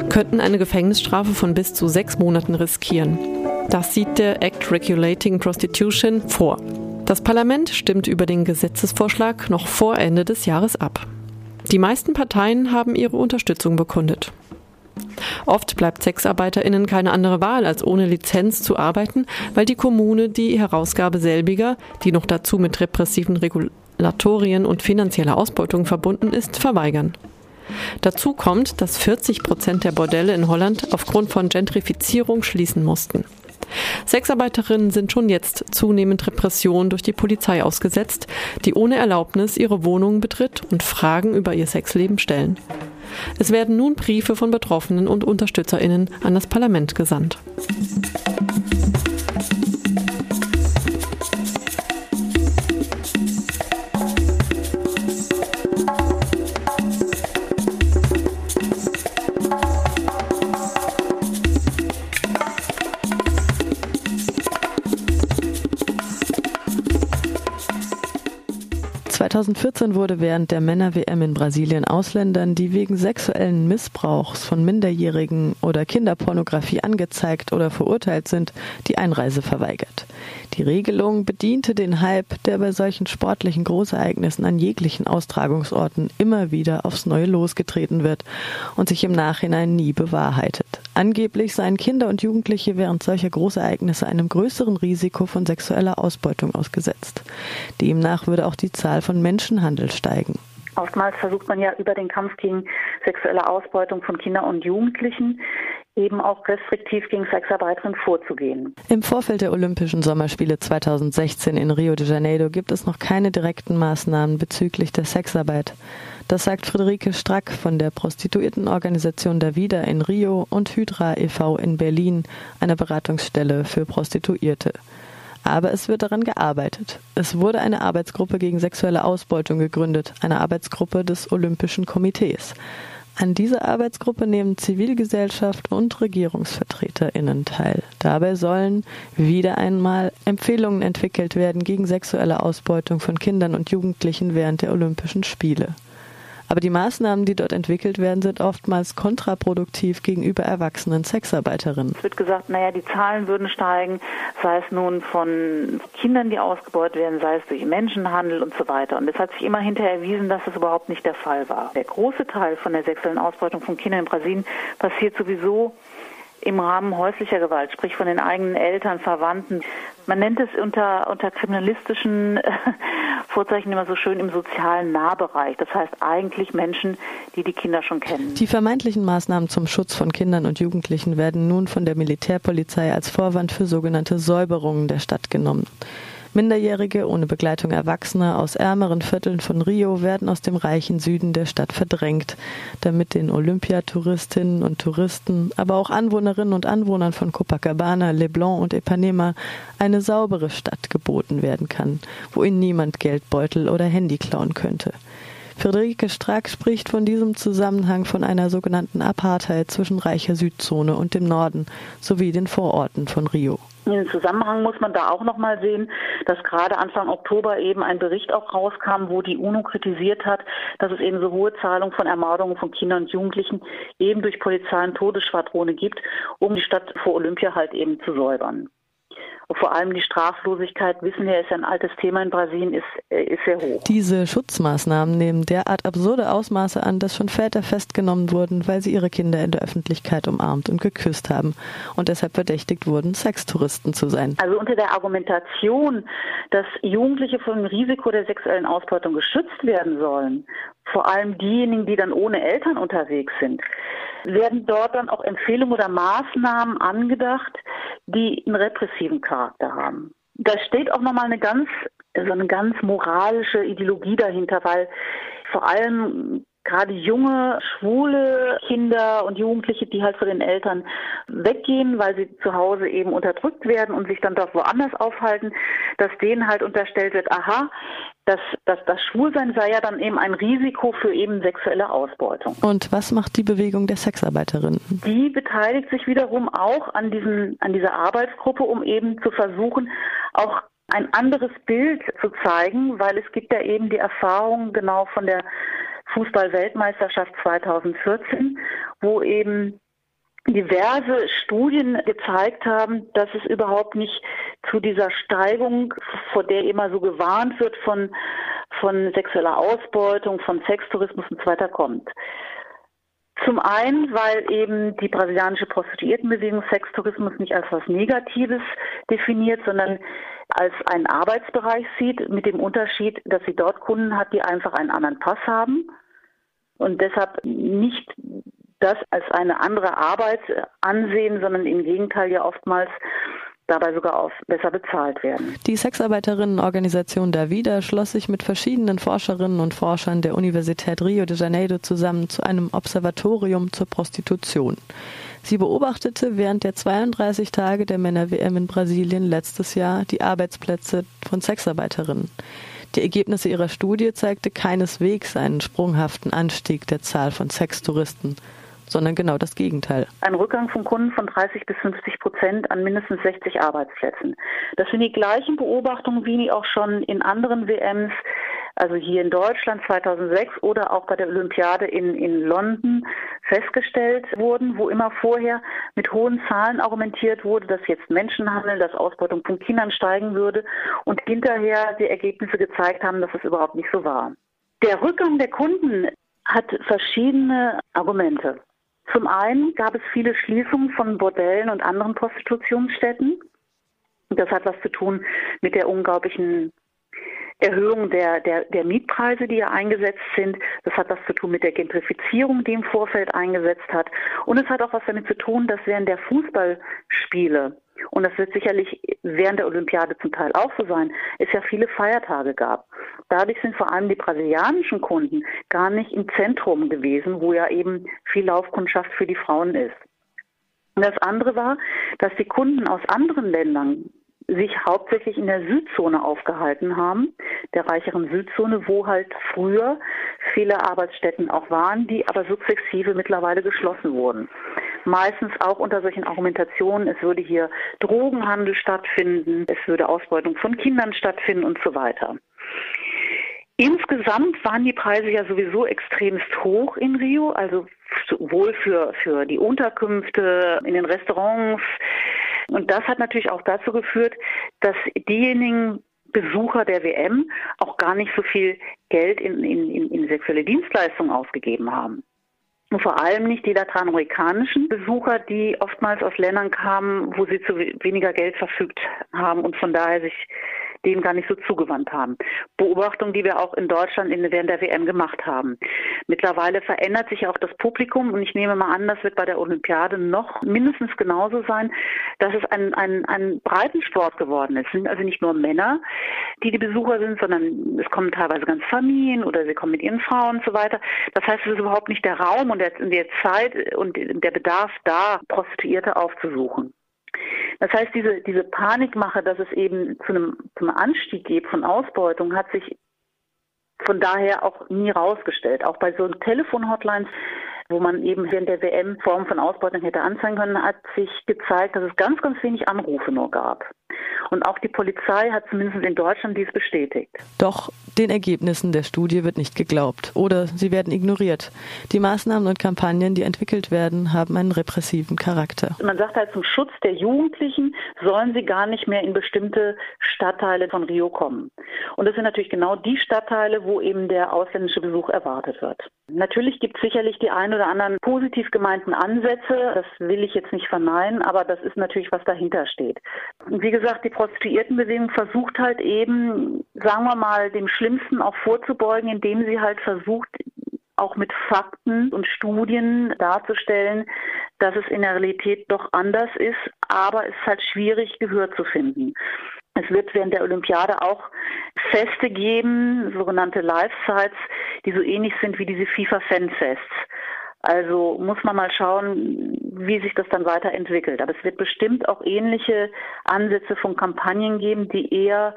könnten eine Gefängnisstrafe von bis zu sechs Monaten riskieren. Das sieht der Act Regulating Prostitution vor. Das Parlament stimmt über den Gesetzesvorschlag noch vor Ende des Jahres ab. Die meisten Parteien haben ihre Unterstützung bekundet. Oft bleibt SexarbeiterInnen keine andere Wahl, als ohne Lizenz zu arbeiten, weil die Kommune die Herausgabe selbiger, die noch dazu mit repressiven Regulatorien und finanzieller Ausbeutung verbunden ist, verweigern. Dazu kommt, dass 40 Prozent der Bordelle in Holland aufgrund von Gentrifizierung schließen mussten. Sexarbeiterinnen sind schon jetzt zunehmend Repressionen durch die Polizei ausgesetzt, die ohne Erlaubnis ihre Wohnungen betritt und Fragen über ihr Sexleben stellen. Es werden nun Briefe von Betroffenen und Unterstützerinnen an das Parlament gesandt. 2014 wurde während der Männer-WM in Brasilien Ausländern, die wegen sexuellen Missbrauchs von Minderjährigen oder Kinderpornografie angezeigt oder verurteilt sind, die Einreise verweigert. Die Regelung bediente den Hype, der bei solchen sportlichen Großereignissen an jeglichen Austragungsorten immer wieder aufs Neue losgetreten wird und sich im Nachhinein nie bewahrheitet. Angeblich seien Kinder und Jugendliche während solcher Großereignisse einem größeren Risiko von sexueller Ausbeutung ausgesetzt. Demnach würde auch die Zahl von Menschenhandel steigen. Oftmals versucht man ja über den Kampf gegen sexuelle Ausbeutung von Kindern und Jugendlichen eben auch restriktiv gegen Sexarbeiterinnen vorzugehen. Im Vorfeld der Olympischen Sommerspiele 2016 in Rio de Janeiro gibt es noch keine direkten Maßnahmen bezüglich der Sexarbeit. Das sagt Friederike Strack von der Prostituiertenorganisation Davida in Rio und Hydra e.V. in Berlin, einer Beratungsstelle für Prostituierte. Aber es wird daran gearbeitet. Es wurde eine Arbeitsgruppe gegen sexuelle Ausbeutung gegründet, eine Arbeitsgruppe des Olympischen Komitees. An dieser Arbeitsgruppe nehmen Zivilgesellschaft und Regierungsvertreterinnen teil. Dabei sollen wieder einmal Empfehlungen entwickelt werden gegen sexuelle Ausbeutung von Kindern und Jugendlichen während der Olympischen Spiele. Aber die Maßnahmen, die dort entwickelt werden, sind oftmals kontraproduktiv gegenüber erwachsenen Sexarbeiterinnen. Es wird gesagt, naja, die Zahlen würden steigen, sei es nun von Kindern, die ausgebeutet werden, sei es durch Menschenhandel und so weiter. Und es hat sich immer hinterher erwiesen, dass das überhaupt nicht der Fall war. Der große Teil von der sexuellen Ausbeutung von Kindern in Brasilien passiert sowieso im Rahmen häuslicher Gewalt, sprich von den eigenen Eltern, Verwandten. Man nennt es unter, unter kriminalistischen äh, Vorzeichen immer so schön im sozialen Nahbereich. Das heißt eigentlich Menschen, die die Kinder schon kennen. Die vermeintlichen Maßnahmen zum Schutz von Kindern und Jugendlichen werden nun von der Militärpolizei als Vorwand für sogenannte Säuberungen der Stadt genommen. Minderjährige ohne Begleitung Erwachsener aus ärmeren Vierteln von Rio werden aus dem reichen Süden der Stadt verdrängt, damit den Olympiatouristinnen und Touristen, aber auch Anwohnerinnen und Anwohnern von Copacabana, Leblon und Ipanema eine saubere Stadt geboten werden kann, wo ihnen niemand Geldbeutel oder Handy klauen könnte. Friederike Strack spricht von diesem Zusammenhang von einer sogenannten Apartheid zwischen reicher Südzone und dem Norden sowie den Vororten von Rio. In Zusammenhang muss man da auch noch mal sehen, dass gerade Anfang Oktober eben ein Bericht auch rauskam, wo die UNO kritisiert hat, dass es eben so hohe Zahlungen von Ermordungen von Kindern und Jugendlichen eben durch Polizei und Todesschwadrone gibt, um die Stadt vor Olympia halt eben zu säubern vor allem die Straflosigkeit, wissen wir, ist ein altes Thema in Brasilien, ist, äh, ist sehr hoch. Diese Schutzmaßnahmen nehmen derart absurde Ausmaße an, dass schon Väter festgenommen wurden, weil sie ihre Kinder in der Öffentlichkeit umarmt und geküsst haben und deshalb verdächtigt wurden, Sextouristen zu sein. Also unter der Argumentation, dass Jugendliche vor dem Risiko der sexuellen Ausbeutung geschützt werden sollen, vor allem diejenigen, die dann ohne Eltern unterwegs sind, werden dort dann auch Empfehlungen oder Maßnahmen angedacht, die einen repressiven Charakter haben. Da steht auch nochmal eine ganz, so eine ganz moralische Ideologie dahinter, weil vor allem gerade junge, schwule Kinder und Jugendliche, die halt von den Eltern weggehen, weil sie zu Hause eben unterdrückt werden und sich dann dort woanders aufhalten, dass denen halt unterstellt wird, aha, das, das, das Schwulsein sei ja dann eben ein Risiko für eben sexuelle Ausbeutung. Und was macht die Bewegung der Sexarbeiterinnen? Die beteiligt sich wiederum auch an, diesen, an dieser Arbeitsgruppe, um eben zu versuchen, auch ein anderes Bild zu zeigen, weil es gibt ja eben die Erfahrung genau von der Fußball-Weltmeisterschaft 2014, wo eben diverse Studien gezeigt haben, dass es überhaupt nicht zu dieser Steigung, vor der immer so gewarnt wird von, von sexueller Ausbeutung, von Sextourismus und so weiter kommt. Zum einen, weil eben die brasilianische Prostituiertenbewegung Sextourismus nicht als was Negatives definiert, sondern als einen Arbeitsbereich sieht, mit dem Unterschied, dass sie dort Kunden hat, die einfach einen anderen Pass haben und deshalb nicht das als eine andere Arbeit ansehen, sondern im Gegenteil ja oftmals dabei sogar auch besser bezahlt werden. Die Sexarbeiterinnenorganisation Davida schloss sich mit verschiedenen Forscherinnen und Forschern der Universität Rio de Janeiro zusammen zu einem Observatorium zur Prostitution. Sie beobachtete während der 32 Tage der Männer-WM in Brasilien letztes Jahr die Arbeitsplätze von Sexarbeiterinnen. Die Ergebnisse ihrer Studie zeigte keineswegs einen sprunghaften Anstieg der Zahl von Sextouristen, sondern genau das Gegenteil. Ein Rückgang von Kunden von 30 bis 50 Prozent an mindestens 60 Arbeitsplätzen. Das sind die gleichen Beobachtungen wie auch schon in anderen WMs also hier in Deutschland 2006 oder auch bei der Olympiade in, in London festgestellt wurden, wo immer vorher mit hohen Zahlen argumentiert wurde, dass jetzt Menschenhandel, dass Ausbeutung von Kindern steigen würde und hinterher die Ergebnisse gezeigt haben, dass es überhaupt nicht so war. Der Rückgang der Kunden hat verschiedene Argumente. Zum einen gab es viele Schließungen von Bordellen und anderen Prostitutionsstätten. Das hat was zu tun mit der unglaublichen Erhöhung der, der, der Mietpreise, die ja eingesetzt sind. Das hat was zu tun mit der Gentrifizierung, die im Vorfeld eingesetzt hat. Und es hat auch was damit zu tun, dass während der Fußballspiele und das wird sicherlich während der Olympiade zum Teil auch so sein, es ja viele Feiertage gab. Dadurch sind vor allem die brasilianischen Kunden gar nicht im Zentrum gewesen, wo ja eben viel Laufkundschaft für die Frauen ist. Und das andere war, dass die Kunden aus anderen Ländern sich hauptsächlich in der Südzone aufgehalten haben, der reicheren Südzone, wo halt früher viele Arbeitsstätten auch waren, die aber sukzessive mittlerweile geschlossen wurden. Meistens auch unter solchen Argumentationen, es würde hier Drogenhandel stattfinden, es würde Ausbeutung von Kindern stattfinden und so weiter. Insgesamt waren die Preise ja sowieso extremst hoch in Rio, also sowohl für, für die Unterkünfte, in den Restaurants. Und das hat natürlich auch dazu geführt, dass diejenigen Besucher der WM auch gar nicht so viel Geld in, in, in sexuelle Dienstleistungen ausgegeben haben. Und vor allem nicht die lateinamerikanischen Besucher, die oftmals aus Ländern kamen, wo sie zu weniger Geld verfügt haben und von daher sich dem gar nicht so zugewandt haben. Beobachtung, die wir auch in Deutschland in, während der WM gemacht haben. Mittlerweile verändert sich auch das Publikum und ich nehme mal an, das wird bei der Olympiade noch mindestens genauso sein, dass es ein, ein, ein Breitensport geworden ist. Es sind also nicht nur Männer, die die Besucher sind, sondern es kommen teilweise ganz Familien oder sie kommen mit ihren Frauen und so weiter. Das heißt, es ist überhaupt nicht der Raum und der, der Zeit und der Bedarf da, Prostituierte aufzusuchen. Das heißt, diese, diese Panikmache, dass es eben zu einem, zu Anstieg geht von Ausbeutung, hat sich von daher auch nie rausgestellt. Auch bei so Telefon-Hotlines wo man eben während der WM Formen von Ausbeutung hätte anzeigen können, hat sich gezeigt, dass es ganz, ganz wenig Anrufe nur gab. Und auch die Polizei hat zumindest in Deutschland dies bestätigt. Doch den Ergebnissen der Studie wird nicht geglaubt oder sie werden ignoriert. Die Maßnahmen und Kampagnen, die entwickelt werden, haben einen repressiven Charakter. Man sagt halt, zum Schutz der Jugendlichen sollen sie gar nicht mehr in bestimmte Stadtteile von Rio kommen. Und das sind natürlich genau die Stadtteile, wo eben der ausländische Besuch erwartet wird. Natürlich gibt es sicherlich die ein oder anderen positiv gemeinten Ansätze. Das will ich jetzt nicht verneinen, aber das ist natürlich, was dahinter steht. Und wie gesagt, die Prostituiertenbewegung versucht halt eben, sagen wir mal, dem Schlimmsten auch vorzubeugen, indem sie halt versucht, auch mit Fakten und Studien darzustellen, dass es in der Realität doch anders ist, aber es ist halt schwierig, Gehör zu finden. Es wird während der Olympiade auch Feste geben, sogenannte Live-Sites, die so ähnlich sind wie diese FIFA-Fanfests. Also muss man mal schauen, wie sich das dann weiterentwickelt. Aber es wird bestimmt auch ähnliche Ansätze von Kampagnen geben, die eher,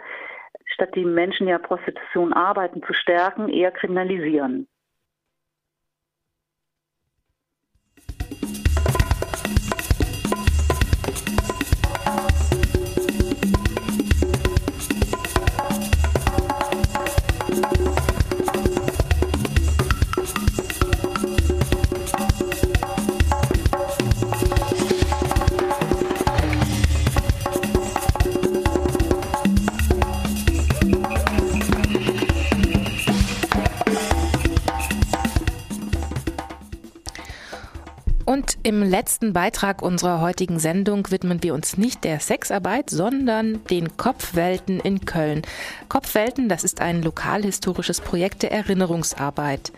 statt die Menschen ja Prostitution arbeiten zu stärken, eher kriminalisieren. Und im letzten Beitrag unserer heutigen Sendung widmen wir uns nicht der Sexarbeit, sondern den Kopfwelten in Köln. Kopfwelten, das ist ein lokalhistorisches Projekt der Erinnerungsarbeit.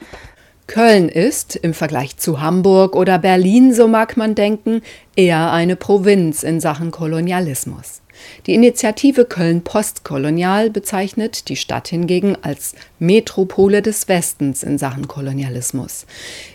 Köln ist, im Vergleich zu Hamburg oder Berlin, so mag man denken, eher eine Provinz in Sachen Kolonialismus. Die Initiative Köln Postkolonial bezeichnet die Stadt hingegen als Metropole des Westens in Sachen Kolonialismus.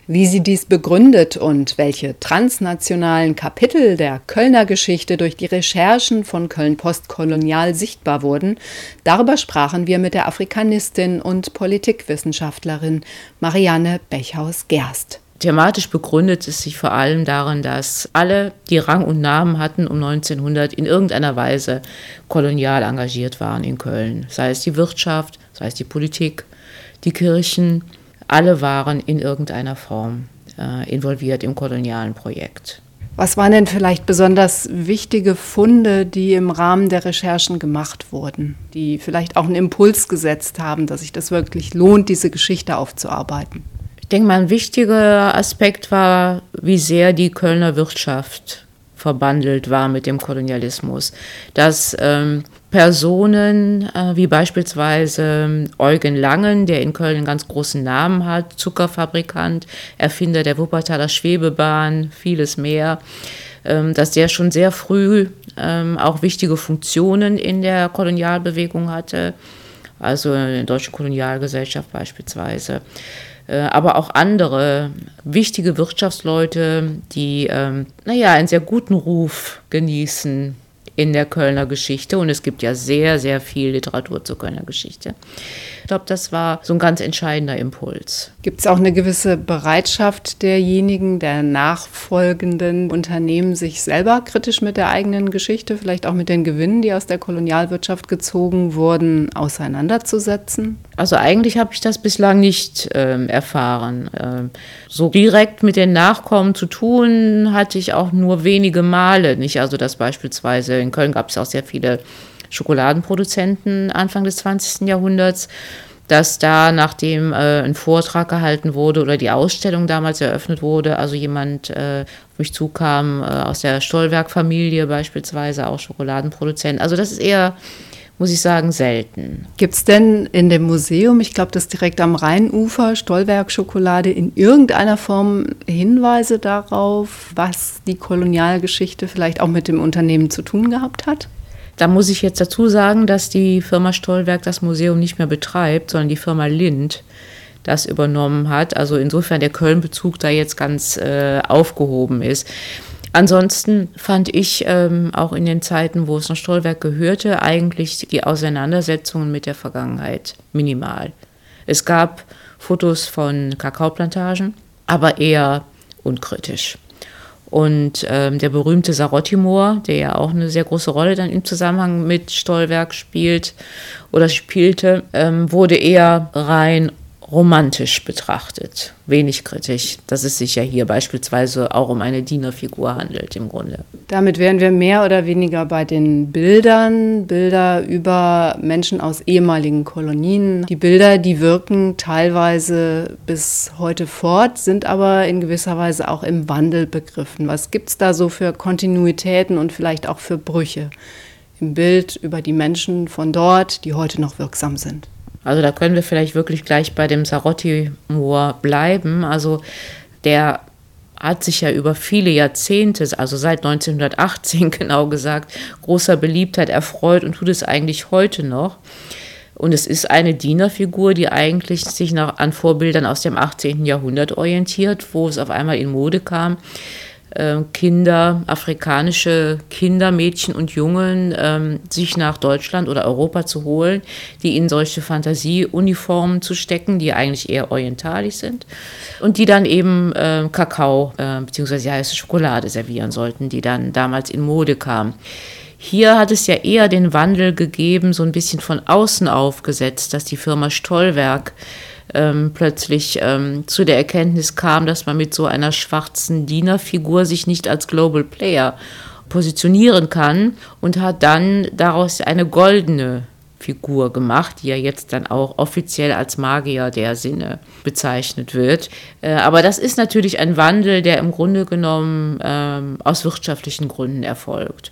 Wie sie dies begründet und welche transnationalen Kapitel der Kölner Geschichte durch die Recherchen von Köln Postkolonial sichtbar wurden, darüber sprachen wir mit der Afrikanistin und Politikwissenschaftlerin Marianne Bechhaus-Gerst. Thematisch begründet es sich vor allem darin, dass alle, die Rang und Namen hatten um 1900, in irgendeiner Weise kolonial engagiert waren in Köln. Sei es die Wirtschaft, sei es die Politik, die Kirchen, alle waren in irgendeiner Form äh, involviert im kolonialen Projekt. Was waren denn vielleicht besonders wichtige Funde, die im Rahmen der Recherchen gemacht wurden, die vielleicht auch einen Impuls gesetzt haben, dass sich das wirklich lohnt, diese Geschichte aufzuarbeiten? Denke mal, ein wichtiger Aspekt war, wie sehr die Kölner Wirtschaft verbandelt war mit dem Kolonialismus. Dass ähm, Personen äh, wie beispielsweise Eugen Langen, der in Köln einen ganz großen Namen hat, Zuckerfabrikant, Erfinder der Wuppertaler Schwebebahn, vieles mehr, ähm, dass der schon sehr früh ähm, auch wichtige Funktionen in der Kolonialbewegung hatte, also in der Deutschen Kolonialgesellschaft beispielsweise aber auch andere wichtige Wirtschaftsleute, die, ähm, naja, einen sehr guten Ruf genießen in der Kölner Geschichte und es gibt ja sehr, sehr viel Literatur zur Kölner Geschichte. Ich glaube, das war so ein ganz entscheidender Impuls. Gibt es auch eine gewisse Bereitschaft derjenigen, der nachfolgenden Unternehmen, sich selber kritisch mit der eigenen Geschichte, vielleicht auch mit den Gewinnen, die aus der Kolonialwirtschaft gezogen wurden, auseinanderzusetzen? Also eigentlich habe ich das bislang nicht ähm, erfahren. Ähm, so direkt mit den Nachkommen zu tun hatte ich auch nur wenige Male. Nicht also, dass beispielsweise in Köln gab es auch sehr viele Schokoladenproduzenten Anfang des 20. Jahrhunderts, dass da, nachdem äh, ein Vortrag gehalten wurde oder die Ausstellung damals eröffnet wurde, also jemand äh, auf mich zukam äh, aus der Stollwerk-Familie beispielsweise, auch Schokoladenproduzent. Also das ist eher muss ich sagen, selten. Gibt es denn in dem Museum, ich glaube, das direkt am Rheinufer, Stollwerk-Schokolade, in irgendeiner Form Hinweise darauf, was die Kolonialgeschichte vielleicht auch mit dem Unternehmen zu tun gehabt hat? Da muss ich jetzt dazu sagen, dass die Firma Stollwerk das Museum nicht mehr betreibt, sondern die Firma Lind das übernommen hat. Also insofern der Köln-Bezug da jetzt ganz äh, aufgehoben ist. Ansonsten fand ich ähm, auch in den Zeiten, wo es noch Stollwerk gehörte, eigentlich die Auseinandersetzungen mit der Vergangenheit minimal. Es gab Fotos von Kakaoplantagen, aber eher unkritisch. Und ähm, der berühmte Sarotti-Moor, der ja auch eine sehr große Rolle dann im Zusammenhang mit Stollwerk spielt oder spielte, ähm, wurde eher rein romantisch betrachtet, wenig kritisch, dass es sich ja hier beispielsweise auch um eine Dienerfigur handelt im Grunde. Damit wären wir mehr oder weniger bei den Bildern, Bilder über Menschen aus ehemaligen Kolonien. Die Bilder, die wirken teilweise bis heute fort, sind aber in gewisser Weise auch im Wandel begriffen. Was gibt es da so für Kontinuitäten und vielleicht auch für Brüche im Bild über die Menschen von dort, die heute noch wirksam sind? Also da können wir vielleicht wirklich gleich bei dem Sarotti-Moor bleiben. Also der hat sich ja über viele Jahrzehnte, also seit 1918 [LAUGHS] genau gesagt, großer Beliebtheit erfreut und tut es eigentlich heute noch. Und es ist eine Dienerfigur, die eigentlich sich nach, an Vorbildern aus dem 18. Jahrhundert orientiert, wo es auf einmal in Mode kam, Kinder, afrikanische Kinder, Mädchen und Jungen ähm, sich nach Deutschland oder Europa zu holen, die in solche Fantasieuniformen zu stecken, die eigentlich eher orientalisch sind und die dann eben äh, Kakao äh, bzw. heiße Schokolade servieren sollten, die dann damals in Mode kam. Hier hat es ja eher den Wandel gegeben, so ein bisschen von außen aufgesetzt, dass die Firma Stollwerk ähm, plötzlich ähm, zu der Erkenntnis kam, dass man mit so einer schwarzen Dienerfigur sich nicht als Global Player positionieren kann und hat dann daraus eine goldene Figur gemacht, die ja jetzt dann auch offiziell als Magier der Sinne bezeichnet wird. Äh, aber das ist natürlich ein Wandel, der im Grunde genommen ähm, aus wirtschaftlichen Gründen erfolgt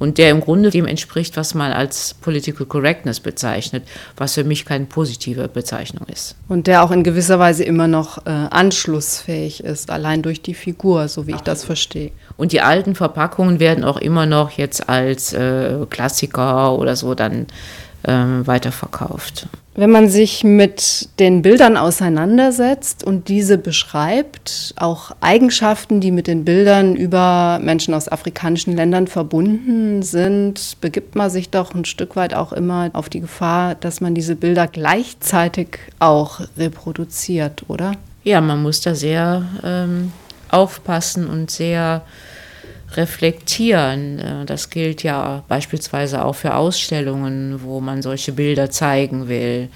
und der im Grunde dem entspricht, was man als Political Correctness bezeichnet, was für mich keine positive Bezeichnung ist. Und der auch in gewisser Weise immer noch äh, anschlussfähig ist, allein durch die Figur, so wie ich das verstehe. Und die alten Verpackungen werden auch immer noch jetzt als äh, Klassiker oder so dann ähm, weiterverkauft. Wenn man sich mit den Bildern auseinandersetzt und diese beschreibt, auch Eigenschaften, die mit den Bildern über Menschen aus afrikanischen Ländern verbunden sind, begibt man sich doch ein Stück weit auch immer auf die Gefahr, dass man diese Bilder gleichzeitig auch reproduziert, oder? Ja, man muss da sehr ähm, aufpassen und sehr reflektieren. Äh, das gilt ja beispielsweise auch für Ausstellungen, wo man solche Bilder zeigen will.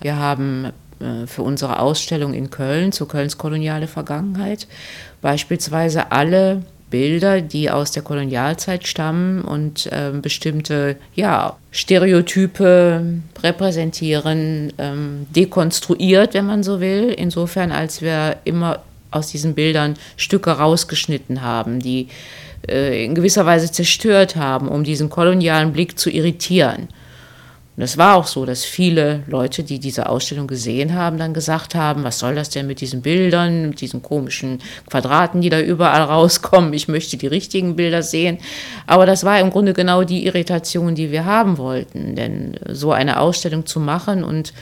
Wir haben äh, für unsere Ausstellung in Köln zu Kölns koloniale Vergangenheit beispielsweise alle Bilder, die aus der Kolonialzeit stammen und äh, bestimmte ja, Stereotype repräsentieren, ähm, dekonstruiert, wenn man so will, insofern als wir immer aus diesen Bildern Stücke rausgeschnitten haben, die äh, in gewisser Weise zerstört haben, um diesen kolonialen Blick zu irritieren. Und es war auch so, dass viele Leute, die diese Ausstellung gesehen haben, dann gesagt haben, was soll das denn mit diesen Bildern, mit diesen komischen Quadraten, die da überall rauskommen. Ich möchte die richtigen Bilder sehen. Aber das war im Grunde genau die Irritation, die wir haben wollten. Denn so eine Ausstellung zu machen und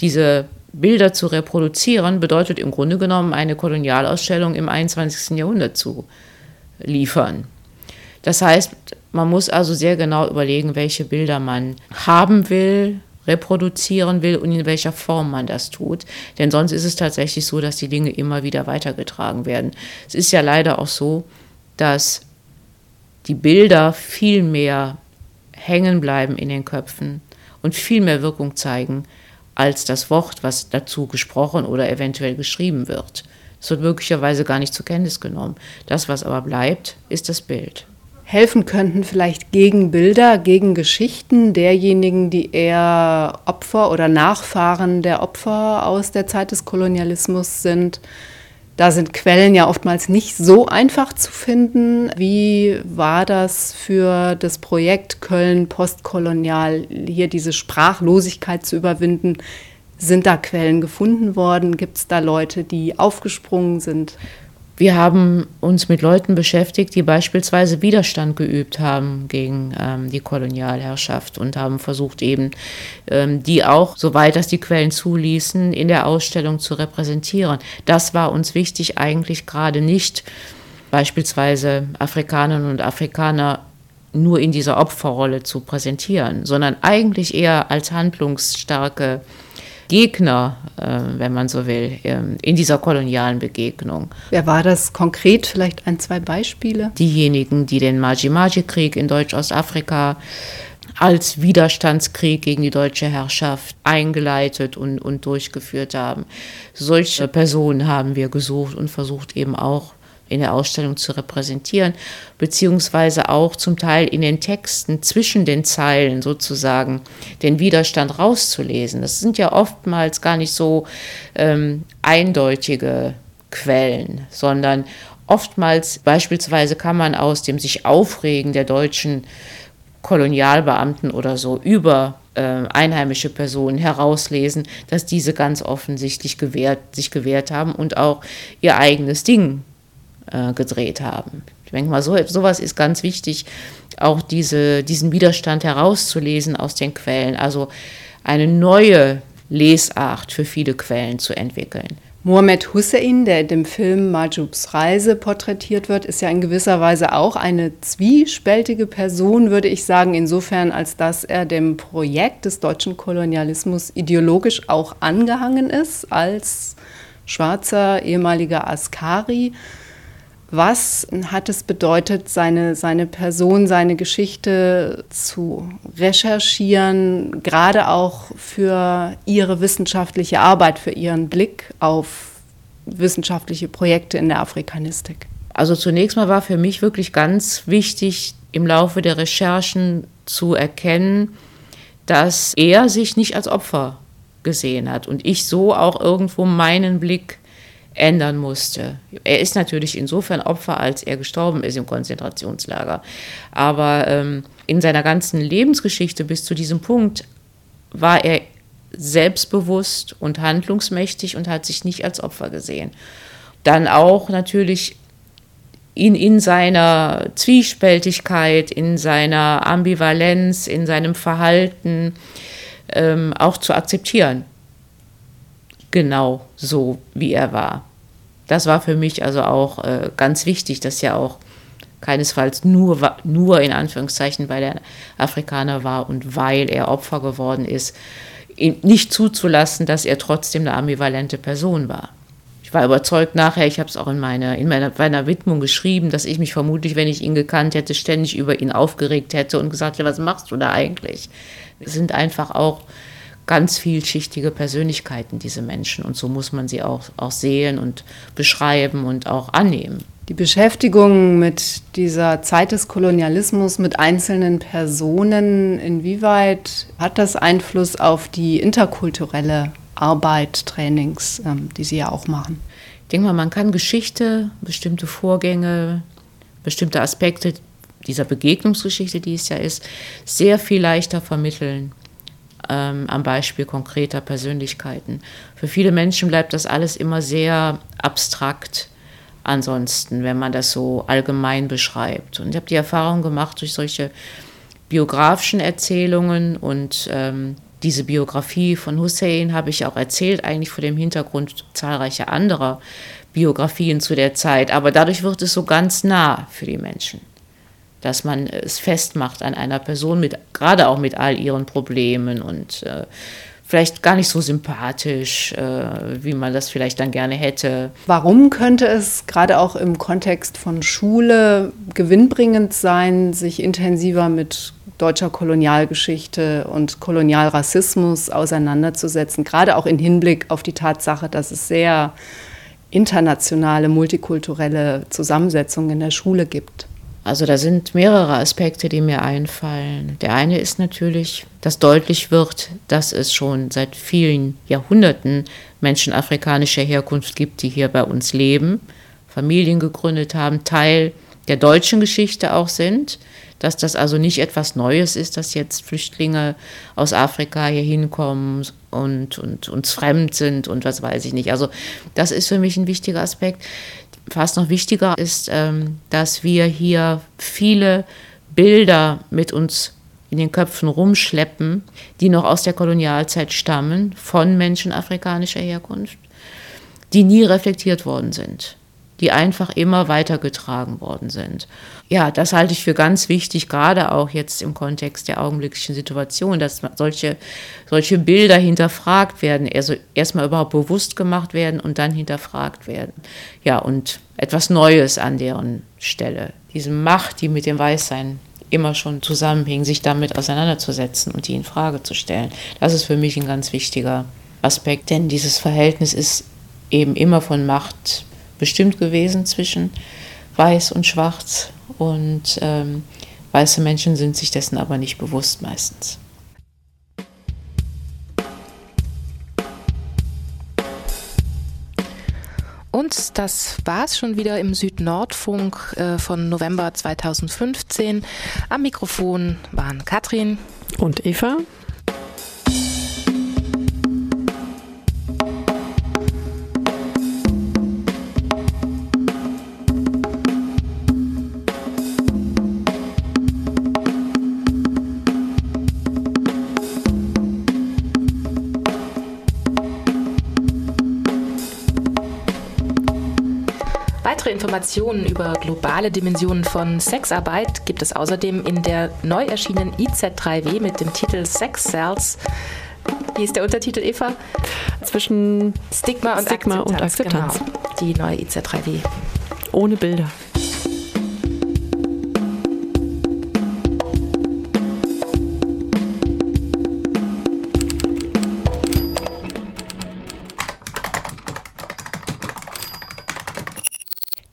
diese Bilder zu reproduzieren, bedeutet im Grunde genommen eine Kolonialausstellung im 21. Jahrhundert zu liefern. Das heißt, man muss also sehr genau überlegen, welche Bilder man haben will, reproduzieren will und in welcher Form man das tut. Denn sonst ist es tatsächlich so, dass die Dinge immer wieder weitergetragen werden. Es ist ja leider auch so, dass die Bilder viel mehr hängen bleiben in den Köpfen und viel mehr Wirkung zeigen als das Wort, was dazu gesprochen oder eventuell geschrieben wird. Es wird möglicherweise gar nicht zur Kenntnis genommen. Das, was aber bleibt, ist das Bild helfen könnten, vielleicht gegen Bilder, gegen Geschichten derjenigen, die eher Opfer oder Nachfahren der Opfer aus der Zeit des Kolonialismus sind. Da sind Quellen ja oftmals nicht so einfach zu finden. Wie war das für das Projekt Köln postkolonial, hier diese Sprachlosigkeit zu überwinden? Sind da Quellen gefunden worden? Gibt es da Leute, die aufgesprungen sind? Wir haben uns mit Leuten beschäftigt, die beispielsweise Widerstand geübt haben gegen ähm, die Kolonialherrschaft und haben versucht eben, ähm, die auch, soweit das die Quellen zuließen, in der Ausstellung zu repräsentieren. Das war uns wichtig, eigentlich gerade nicht beispielsweise Afrikanerinnen und Afrikaner nur in dieser Opferrolle zu präsentieren, sondern eigentlich eher als handlungsstarke Gegner, äh, wenn man so will, ähm, in dieser kolonialen Begegnung. Wer war das konkret? Vielleicht ein, zwei Beispiele? Diejenigen, die den Maji-Maji-Krieg in Deutsch-Ostafrika als Widerstandskrieg gegen die deutsche Herrschaft eingeleitet und, und durchgeführt haben. Solche Personen haben wir gesucht und versucht eben auch in der Ausstellung zu repräsentieren, beziehungsweise auch zum Teil in den Texten zwischen den Zeilen sozusagen den Widerstand rauszulesen. Das sind ja oftmals gar nicht so ähm, eindeutige Quellen, sondern oftmals beispielsweise kann man aus dem sich aufregen der deutschen Kolonialbeamten oder so über äh, einheimische Personen herauslesen, dass diese ganz offensichtlich gewehrt, sich gewehrt haben und auch ihr eigenes Ding äh, gedreht haben. Ich denke mal, so, sowas ist ganz wichtig, auch diese, diesen Widerstand herauszulesen aus den Quellen, also eine neue Lesart für viele Quellen zu entwickeln. Mohammed Hussein, der in dem Film Majubs Reise porträtiert wird, ist ja in gewisser Weise auch eine zwiespältige Person, würde ich sagen, insofern, als dass er dem Projekt des deutschen Kolonialismus ideologisch auch angehangen ist, als schwarzer ehemaliger Askari was hat es bedeutet, seine, seine Person, seine Geschichte zu recherchieren, gerade auch für Ihre wissenschaftliche Arbeit, für Ihren Blick auf wissenschaftliche Projekte in der Afrikanistik? Also zunächst mal war für mich wirklich ganz wichtig, im Laufe der Recherchen zu erkennen, dass er sich nicht als Opfer gesehen hat und ich so auch irgendwo meinen Blick ändern musste. Er ist natürlich insofern Opfer, als er gestorben ist im Konzentrationslager. Aber ähm, in seiner ganzen Lebensgeschichte bis zu diesem Punkt war er selbstbewusst und handlungsmächtig und hat sich nicht als Opfer gesehen. Dann auch natürlich in, in seiner Zwiespältigkeit, in seiner Ambivalenz, in seinem Verhalten ähm, auch zu akzeptieren genau so, wie er war. Das war für mich also auch äh, ganz wichtig, dass er auch keinesfalls nur, nur in Anführungszeichen, weil er Afrikaner war und weil er Opfer geworden ist, nicht zuzulassen, dass er trotzdem eine ambivalente Person war. Ich war überzeugt nachher, ich habe es auch in, meine, in meiner, meiner Widmung geschrieben, dass ich mich vermutlich, wenn ich ihn gekannt hätte, ständig über ihn aufgeregt hätte und gesagt hätte, was machst du da eigentlich? Es sind einfach auch ganz vielschichtige Persönlichkeiten, diese Menschen. Und so muss man sie auch, auch sehen und beschreiben und auch annehmen. Die Beschäftigung mit dieser Zeit des Kolonialismus, mit einzelnen Personen, inwieweit hat das Einfluss auf die interkulturelle Arbeit, Trainings, ähm, die Sie ja auch machen? Ich denke mal, man kann Geschichte, bestimmte Vorgänge bestimmte Aspekte dieser Begegnungsgeschichte, die es ja ist, sehr viel leichter vermitteln ähm, am Beispiel konkreter Persönlichkeiten. Für viele Menschen bleibt das alles immer sehr abstrakt ansonsten, wenn man das so allgemein beschreibt. Und ich habe die Erfahrung gemacht durch solche biografischen Erzählungen und ähm, diese Biografie von Hussein habe ich auch erzählt, eigentlich vor dem Hintergrund zahlreicher anderer Biografien zu der Zeit. Aber dadurch wird es so ganz nah für die Menschen dass man es festmacht an einer Person, mit, gerade auch mit all ihren Problemen und äh, vielleicht gar nicht so sympathisch, äh, wie man das vielleicht dann gerne hätte. Warum könnte es gerade auch im Kontext von Schule gewinnbringend sein, sich intensiver mit deutscher Kolonialgeschichte und Kolonialrassismus auseinanderzusetzen, gerade auch im Hinblick auf die Tatsache, dass es sehr internationale, multikulturelle Zusammensetzungen in der Schule gibt? Also da sind mehrere Aspekte, die mir einfallen. Der eine ist natürlich, dass deutlich wird, dass es schon seit vielen Jahrhunderten Menschen afrikanischer Herkunft gibt, die hier bei uns leben, Familien gegründet haben, Teil der deutschen Geschichte auch sind, dass das also nicht etwas Neues ist, dass jetzt Flüchtlinge aus Afrika hier hinkommen und, und uns fremd sind und was weiß ich nicht. Also das ist für mich ein wichtiger Aspekt fast noch wichtiger ist, ähm, dass wir hier viele Bilder mit uns in den Köpfen rumschleppen, die noch aus der Kolonialzeit stammen, von Menschen afrikanischer Herkunft, die nie reflektiert worden sind die einfach immer weitergetragen worden sind. Ja, das halte ich für ganz wichtig, gerade auch jetzt im Kontext der augenblicklichen Situation, dass solche, solche Bilder hinterfragt werden, also erstmal überhaupt bewusst gemacht werden und dann hinterfragt werden. Ja, und etwas Neues an deren Stelle. Diese Macht, die mit dem Weißsein immer schon zusammenhing, sich damit auseinanderzusetzen und die in Frage zu stellen. Das ist für mich ein ganz wichtiger Aspekt, denn dieses Verhältnis ist eben immer von Macht bestimmt gewesen zwischen Weiß und Schwarz. Und ähm, weiße Menschen sind sich dessen aber nicht bewusst meistens. Und das war es schon wieder im Südnordfunk äh, von November 2015. Am Mikrofon waren Katrin und Eva. Informationen über globale Dimensionen von Sexarbeit gibt es außerdem in der neu erschienenen IZ3W mit dem Titel Sex Cells. Wie ist der Untertitel, Eva? Zwischen Stigma und Stigma Akzeptanz. Und Akzeptanz. Genau, die neue IZ3W. Ohne Bilder.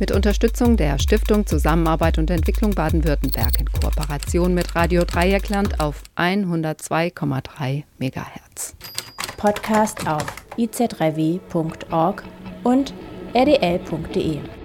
mit Unterstützung der Stiftung Zusammenarbeit und Entwicklung Baden-Württemberg in Kooperation mit Radio Dreieckland auf 102,3 MHz. Podcast auf ic3w.org und rdl.de.